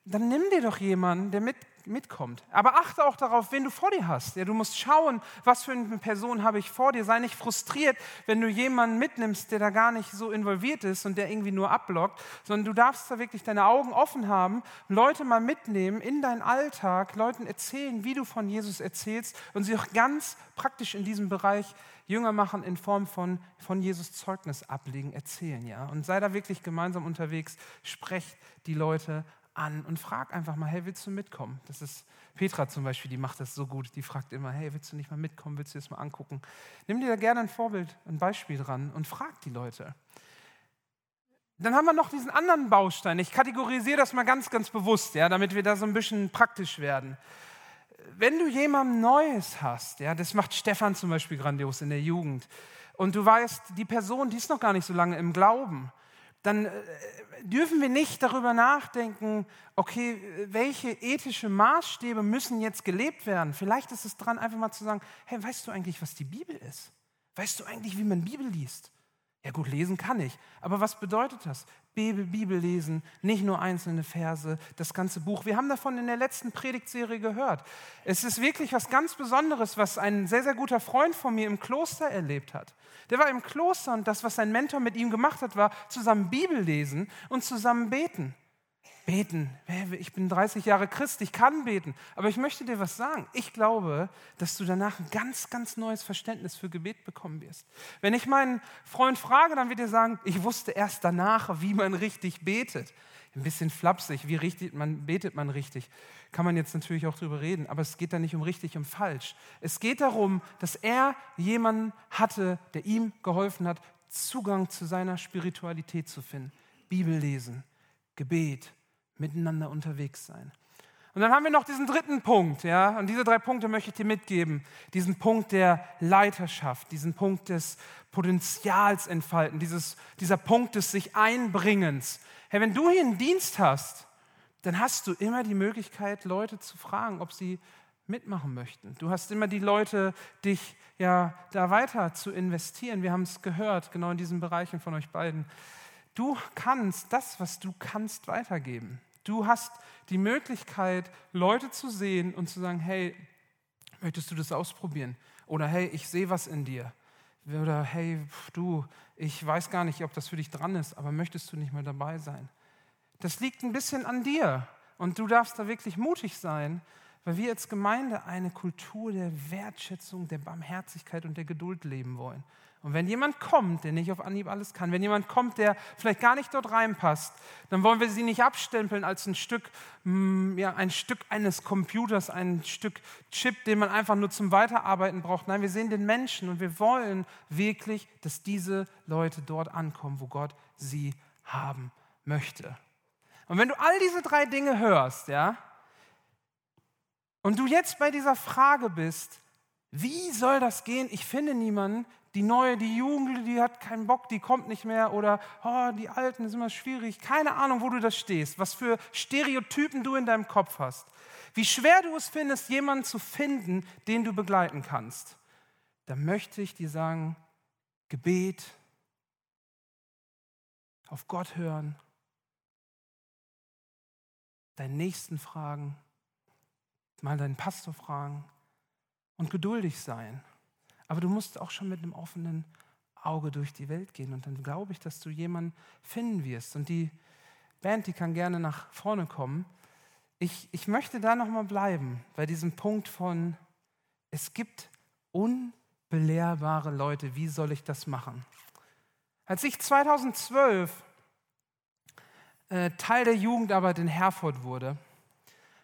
Dann nimm dir doch jemanden, der mit, mitkommt. Aber achte auch darauf, wen du vor dir hast. Ja, du musst schauen, was für eine Person habe ich vor dir. Sei nicht frustriert, wenn du jemanden mitnimmst, der da gar nicht so involviert ist und der irgendwie nur abblockt, sondern du darfst da wirklich deine Augen offen haben, Leute mal mitnehmen in deinen Alltag, Leuten erzählen, wie du von Jesus erzählst und sie auch ganz praktisch in diesem Bereich Jünger machen in Form von, von Jesus Zeugnis ablegen, erzählen, ja. Und sei da wirklich gemeinsam unterwegs, sprecht die Leute an und frag einfach mal, hey, willst du mitkommen? Das ist Petra zum Beispiel, die macht das so gut. Die fragt immer, hey, willst du nicht mal mitkommen? Willst du das mal angucken? Nimm dir da gerne ein Vorbild, ein Beispiel dran und frag die Leute. Dann haben wir noch diesen anderen Baustein. Ich kategorisiere das mal ganz, ganz bewusst, ja, damit wir da so ein bisschen praktisch werden wenn du jemand Neues hast, ja, das macht Stefan zum Beispiel grandios in der Jugend, und du weißt, die Person, die ist noch gar nicht so lange im Glauben, dann äh, dürfen wir nicht darüber nachdenken, okay, welche ethische Maßstäbe müssen jetzt gelebt werden. Vielleicht ist es dran, einfach mal zu sagen, hey, weißt du eigentlich, was die Bibel ist? Weißt du eigentlich, wie man Bibel liest? Ja gut, lesen kann ich. Aber was bedeutet das? Bibel, Bibel lesen, nicht nur einzelne Verse, das ganze Buch. Wir haben davon in der letzten Predigtserie gehört. Es ist wirklich was ganz Besonderes, was ein sehr, sehr guter Freund von mir im Kloster erlebt hat. Der war im Kloster und das, was sein Mentor mit ihm gemacht hat, war zusammen Bibel lesen und zusammen beten. Beten. Ich bin 30 Jahre Christ, ich kann beten. Aber ich möchte dir was sagen. Ich glaube, dass du danach ein ganz, ganz neues Verständnis für Gebet bekommen wirst. Wenn ich meinen Freund frage, dann wird er sagen, ich wusste erst danach, wie man richtig betet. Ein bisschen flapsig, wie richtig man, betet man richtig? Kann man jetzt natürlich auch drüber reden, aber es geht da nicht um richtig und falsch. Es geht darum, dass er jemanden hatte, der ihm geholfen hat, Zugang zu seiner Spiritualität zu finden. Bibel lesen, Gebet, miteinander unterwegs sein. Und dann haben wir noch diesen dritten Punkt, ja, und diese drei Punkte möchte ich dir mitgeben. Diesen Punkt der Leiterschaft, diesen Punkt des Potenzials entfalten, dieses, dieser Punkt des sich Einbringens. Hey, wenn du hier einen Dienst hast, dann hast du immer die Möglichkeit, Leute zu fragen, ob sie mitmachen möchten. Du hast immer die Leute, dich ja da weiter zu investieren. Wir haben es gehört, genau in diesen Bereichen von euch beiden. Du kannst das, was du kannst, weitergeben. Du hast die Möglichkeit, Leute zu sehen und zu sagen, hey, möchtest du das ausprobieren? Oder hey, ich sehe was in dir. Oder hey, du, ich weiß gar nicht, ob das für dich dran ist, aber möchtest du nicht mehr dabei sein? Das liegt ein bisschen an dir und du darfst da wirklich mutig sein, weil wir als Gemeinde eine Kultur der Wertschätzung, der Barmherzigkeit und der Geduld leben wollen. Und wenn jemand kommt, der nicht auf Anhieb alles kann, wenn jemand kommt, der vielleicht gar nicht dort reinpasst, dann wollen wir sie nicht abstempeln als ein Stück, mm, ja, ein Stück eines Computers, ein Stück Chip, den man einfach nur zum Weiterarbeiten braucht. Nein, wir sehen den Menschen und wir wollen wirklich, dass diese Leute dort ankommen, wo Gott sie haben möchte. Und wenn du all diese drei Dinge hörst, ja, und du jetzt bei dieser Frage bist, wie soll das gehen? Ich finde niemanden, die neue, die Jugend, die hat keinen Bock, die kommt nicht mehr oder oh, die Alten ist immer schwierig. Keine Ahnung, wo du da stehst, was für Stereotypen du in deinem Kopf hast. Wie schwer du es findest, jemanden zu finden, den du begleiten kannst. Da möchte ich dir sagen, Gebet, auf Gott hören, deinen Nächsten fragen, mal deinen Pastor fragen und geduldig sein. Aber du musst auch schon mit einem offenen Auge durch die Welt gehen. Und dann glaube ich, dass du jemanden finden wirst. Und die Band, die kann gerne nach vorne kommen. Ich, ich möchte da nochmal bleiben, bei diesem Punkt von, es gibt unbelehrbare Leute. Wie soll ich das machen? Als ich 2012 äh, Teil der Jugendarbeit in Herford wurde,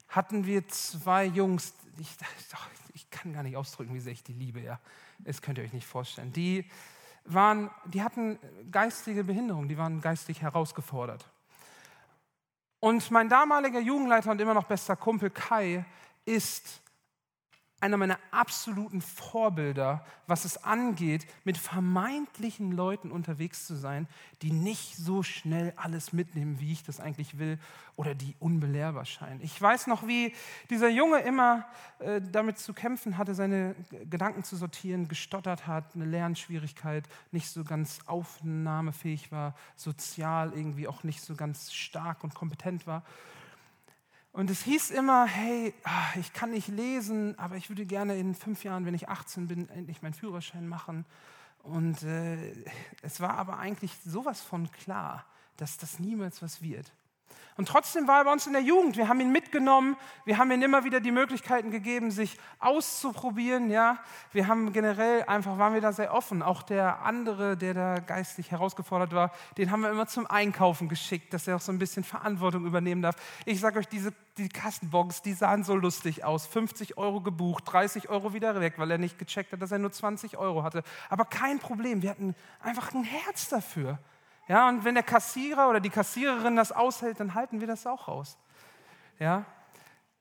hatten wir zwei Jungs, ich, ich kann gar nicht ausdrücken, wie sehr ich die liebe, ja. Das könnt ihr euch nicht vorstellen. Die, waren, die hatten geistige Behinderung, die waren geistig herausgefordert. Und mein damaliger Jugendleiter und immer noch bester Kumpel Kai ist einer meiner absoluten Vorbilder, was es angeht, mit vermeintlichen Leuten unterwegs zu sein, die nicht so schnell alles mitnehmen, wie ich das eigentlich will, oder die unbelehrbar scheinen. Ich weiß noch, wie dieser Junge immer äh, damit zu kämpfen hatte, seine Gedanken zu sortieren, gestottert hat, eine Lernschwierigkeit, nicht so ganz aufnahmefähig war, sozial irgendwie auch nicht so ganz stark und kompetent war. Und es hieß immer, hey, ah, ich kann nicht lesen, aber ich würde gerne in fünf Jahren, wenn ich 18 bin, endlich meinen Führerschein machen. Und äh, es war aber eigentlich sowas von klar, dass das niemals was wird. Und trotzdem war er bei uns in der Jugend. Wir haben ihn mitgenommen. Wir haben ihm immer wieder die Möglichkeiten gegeben, sich auszuprobieren. Ja, wir haben generell einfach waren wir da sehr offen. Auch der andere, der da geistlich herausgefordert war, den haben wir immer zum Einkaufen geschickt, dass er auch so ein bisschen Verantwortung übernehmen darf. Ich sage euch, diese die Kassenbons, die sahen so lustig aus. 50 Euro gebucht, 30 Euro wieder weg, weil er nicht gecheckt hat, dass er nur 20 Euro hatte. Aber kein Problem. Wir hatten einfach ein Herz dafür. Ja, und wenn der Kassierer oder die Kassiererin das aushält, dann halten wir das auch aus. Ja?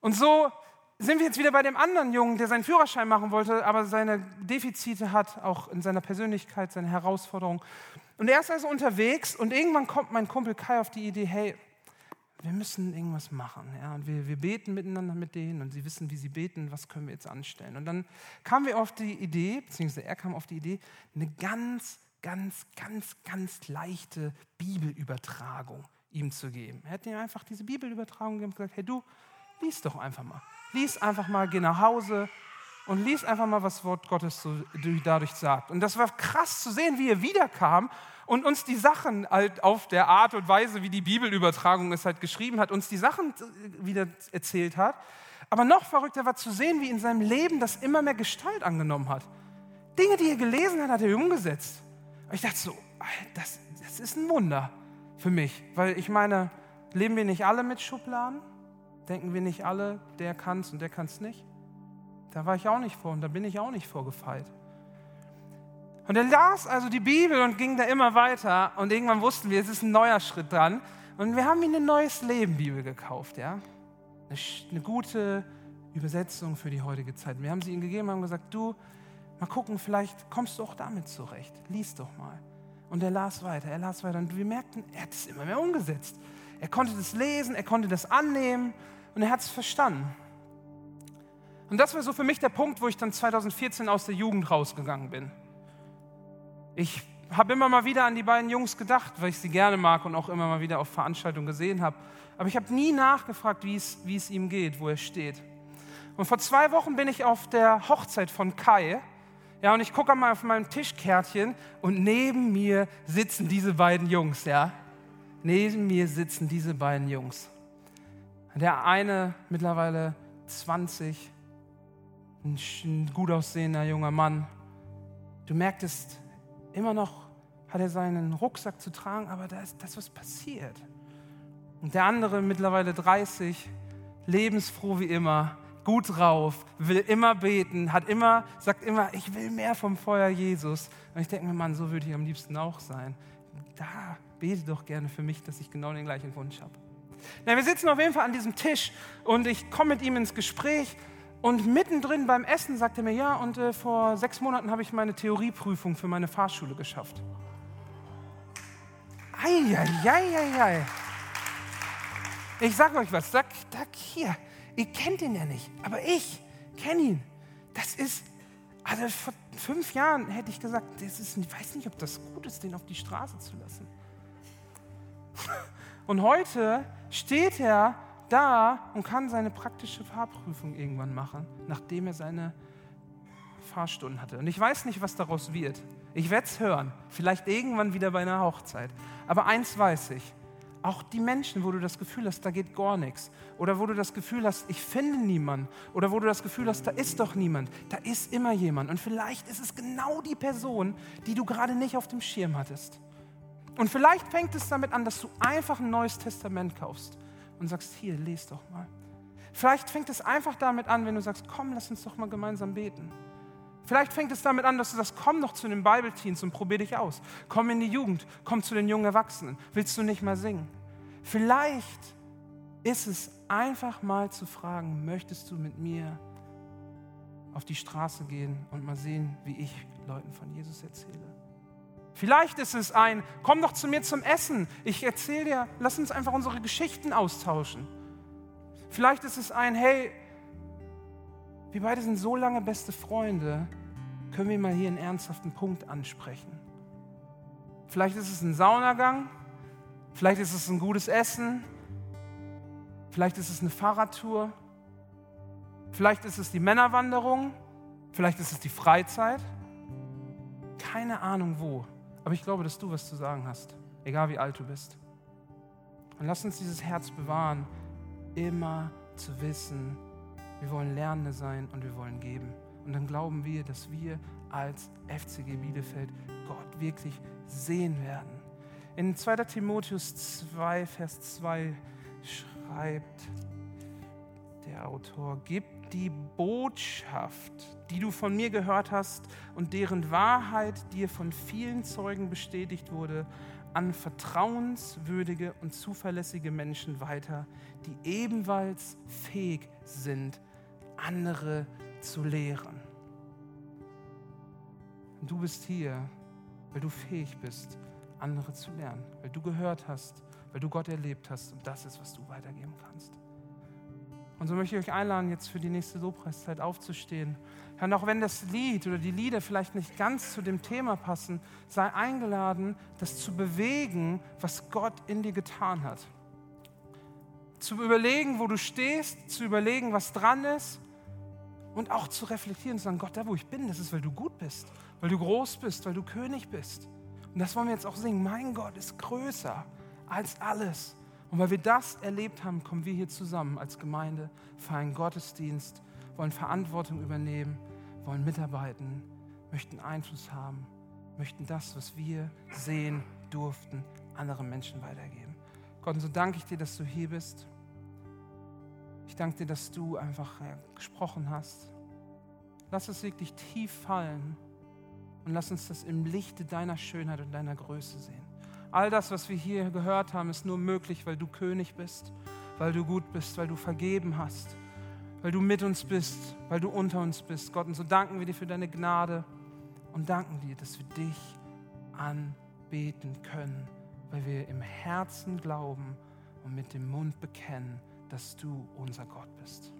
Und so sind wir jetzt wieder bei dem anderen Jungen, der seinen Führerschein machen wollte, aber seine Defizite hat, auch in seiner Persönlichkeit, seine Herausforderungen. Und er ist also unterwegs und irgendwann kommt mein Kumpel Kai auf die Idee, hey, wir müssen irgendwas machen. Ja? Und wir, wir beten miteinander mit denen und sie wissen, wie sie beten, was können wir jetzt anstellen. Und dann kamen wir auf die Idee, beziehungsweise er kam auf die Idee, eine ganz, ganz, ganz, ganz leichte Bibelübertragung ihm zu geben. Er hat ihm einfach diese Bibelübertragung gegeben und gesagt, hey du, lies doch einfach mal. Lies einfach mal, geh nach Hause und lies einfach mal, was Wort Gottes so dadurch sagt. Und das war krass zu sehen, wie er wiederkam und uns die Sachen halt auf der Art und Weise, wie die Bibelübertragung es halt geschrieben hat, uns die Sachen wieder erzählt hat. Aber noch verrückter war zu sehen, wie in seinem Leben das immer mehr Gestalt angenommen hat. Dinge, die er gelesen hat, hat er umgesetzt. Und ich dachte so, das, das ist ein Wunder für mich. Weil ich meine, leben wir nicht alle mit Schubladen? Denken wir nicht alle, der kann es und der kann es nicht? Da war ich auch nicht vor und da bin ich auch nicht vorgefeilt. Und er las also die Bibel und ging da immer weiter. Und irgendwann wussten wir, es ist ein neuer Schritt dran. Und wir haben ihm eine Neues Leben Bibel gekauft, ja. Eine, eine gute Übersetzung für die heutige Zeit. Wir haben sie ihm gegeben und haben gesagt, du, mal gucken, vielleicht kommst du auch damit zurecht. Lies doch mal. Und er las weiter, er las weiter. Und wir merkten, er hat es immer mehr umgesetzt. Er konnte das lesen, er konnte das annehmen und er hat es verstanden. Und das war so für mich der Punkt, wo ich dann 2014 aus der Jugend rausgegangen bin. Ich habe immer mal wieder an die beiden Jungs gedacht, weil ich sie gerne mag und auch immer mal wieder auf Veranstaltungen gesehen habe. Aber ich habe nie nachgefragt, wie es, ihm geht, wo er steht. Und vor zwei Wochen bin ich auf der Hochzeit von Kai. Ja, und ich gucke mal auf meinem Tischkärtchen und neben mir sitzen diese beiden Jungs, ja. Neben mir sitzen diese beiden Jungs. Der eine mittlerweile 20, ein gut aussehender junger Mann. Du merktest, Immer noch hat er seinen Rucksack zu tragen, aber da ist das, was passiert. Und der andere, mittlerweile 30, lebensfroh wie immer, gut drauf, will immer beten, hat immer, sagt immer, ich will mehr vom Feuer Jesus. Und ich denke mir, Mann, so würde ich am liebsten auch sein. Da bete doch gerne für mich, dass ich genau den gleichen Wunsch habe. Na, wir sitzen auf jeden Fall an diesem Tisch und ich komme mit ihm ins Gespräch und mittendrin beim Essen sagte er mir, ja, und äh, vor sechs Monaten habe ich meine Theorieprüfung für meine Fahrschule geschafft. Eieieiei. Ich sage euch was, sag, sag hier, ihr kennt ihn ja nicht, aber ich kenne ihn. Das ist, also vor fünf Jahren hätte ich gesagt, das ist, ich weiß nicht, ob das gut ist, den auf die Straße zu lassen. Und heute steht er da und kann seine praktische Fahrprüfung irgendwann machen, nachdem er seine Fahrstunden hatte. Und ich weiß nicht, was daraus wird. Ich werde es hören, vielleicht irgendwann wieder bei einer Hochzeit. Aber eins weiß ich, auch die Menschen, wo du das Gefühl hast, da geht gar nichts, oder wo du das Gefühl hast, ich finde niemanden, oder wo du das Gefühl hast, da ist doch niemand, da ist immer jemand. Und vielleicht ist es genau die Person, die du gerade nicht auf dem Schirm hattest. Und vielleicht fängt es damit an, dass du einfach ein neues Testament kaufst und sagst, hier, lest doch mal. Vielleicht fängt es einfach damit an, wenn du sagst, komm, lass uns doch mal gemeinsam beten. Vielleicht fängt es damit an, dass du sagst, komm doch zu den Bible-Teens und probier dich aus. Komm in die Jugend, komm zu den jungen Erwachsenen. Willst du nicht mal singen? Vielleicht ist es einfach mal zu fragen, möchtest du mit mir auf die Straße gehen und mal sehen, wie ich Leuten von Jesus erzähle? Vielleicht ist es ein, komm doch zu mir zum Essen. Ich erzähle dir, lass uns einfach unsere Geschichten austauschen. Vielleicht ist es ein, hey, wir beide sind so lange beste Freunde, können wir mal hier einen ernsthaften Punkt ansprechen. Vielleicht ist es ein Saunagang, vielleicht ist es ein gutes Essen, vielleicht ist es eine Fahrradtour, vielleicht ist es die Männerwanderung, vielleicht ist es die Freizeit. Keine Ahnung wo. Aber ich glaube, dass du was zu sagen hast, egal wie alt du bist. Und lass uns dieses Herz bewahren, immer zu wissen, wir wollen Lernende sein und wir wollen geben. Und dann glauben wir, dass wir als FCG Bielefeld Gott wirklich sehen werden. In 2. Timotheus 2, Vers 2 schreibt der Autor, gib die Botschaft, die du von mir gehört hast und deren Wahrheit dir von vielen Zeugen bestätigt wurde, an vertrauenswürdige und zuverlässige Menschen weiter, die ebenfalls fähig sind, andere zu lehren. Du bist hier, weil du fähig bist, andere zu lernen, weil du gehört hast, weil du Gott erlebt hast und das ist, was du weitergeben kannst. Und so möchte ich euch einladen, jetzt für die nächste Lobpreiszeit aufzustehen. und auch wenn das Lied oder die Lieder vielleicht nicht ganz zu dem Thema passen, sei eingeladen, das zu bewegen, was Gott in dir getan hat. Zu überlegen, wo du stehst, zu überlegen, was dran ist und auch zu reflektieren und zu sagen, Gott, da wo ich bin, das ist, weil du gut bist, weil du groß bist, weil du König bist. Und das wollen wir jetzt auch singen. Mein Gott ist größer als alles. Und weil wir das erlebt haben, kommen wir hier zusammen als Gemeinde, feiern Gottesdienst, wollen Verantwortung übernehmen, wollen mitarbeiten, möchten Einfluss haben, möchten das, was wir sehen durften, anderen Menschen weitergeben. Gott, und so danke ich dir, dass du hier bist. Ich danke dir, dass du einfach gesprochen hast. Lass es wirklich tief fallen und lass uns das im Lichte deiner Schönheit und deiner Größe sehen. All das, was wir hier gehört haben, ist nur möglich, weil du König bist, weil du gut bist, weil du vergeben hast, weil du mit uns bist, weil du unter uns bist. Gott, und so danken wir dir für deine Gnade und danken dir, dass wir dich anbeten können, weil wir im Herzen glauben und mit dem Mund bekennen, dass du unser Gott bist.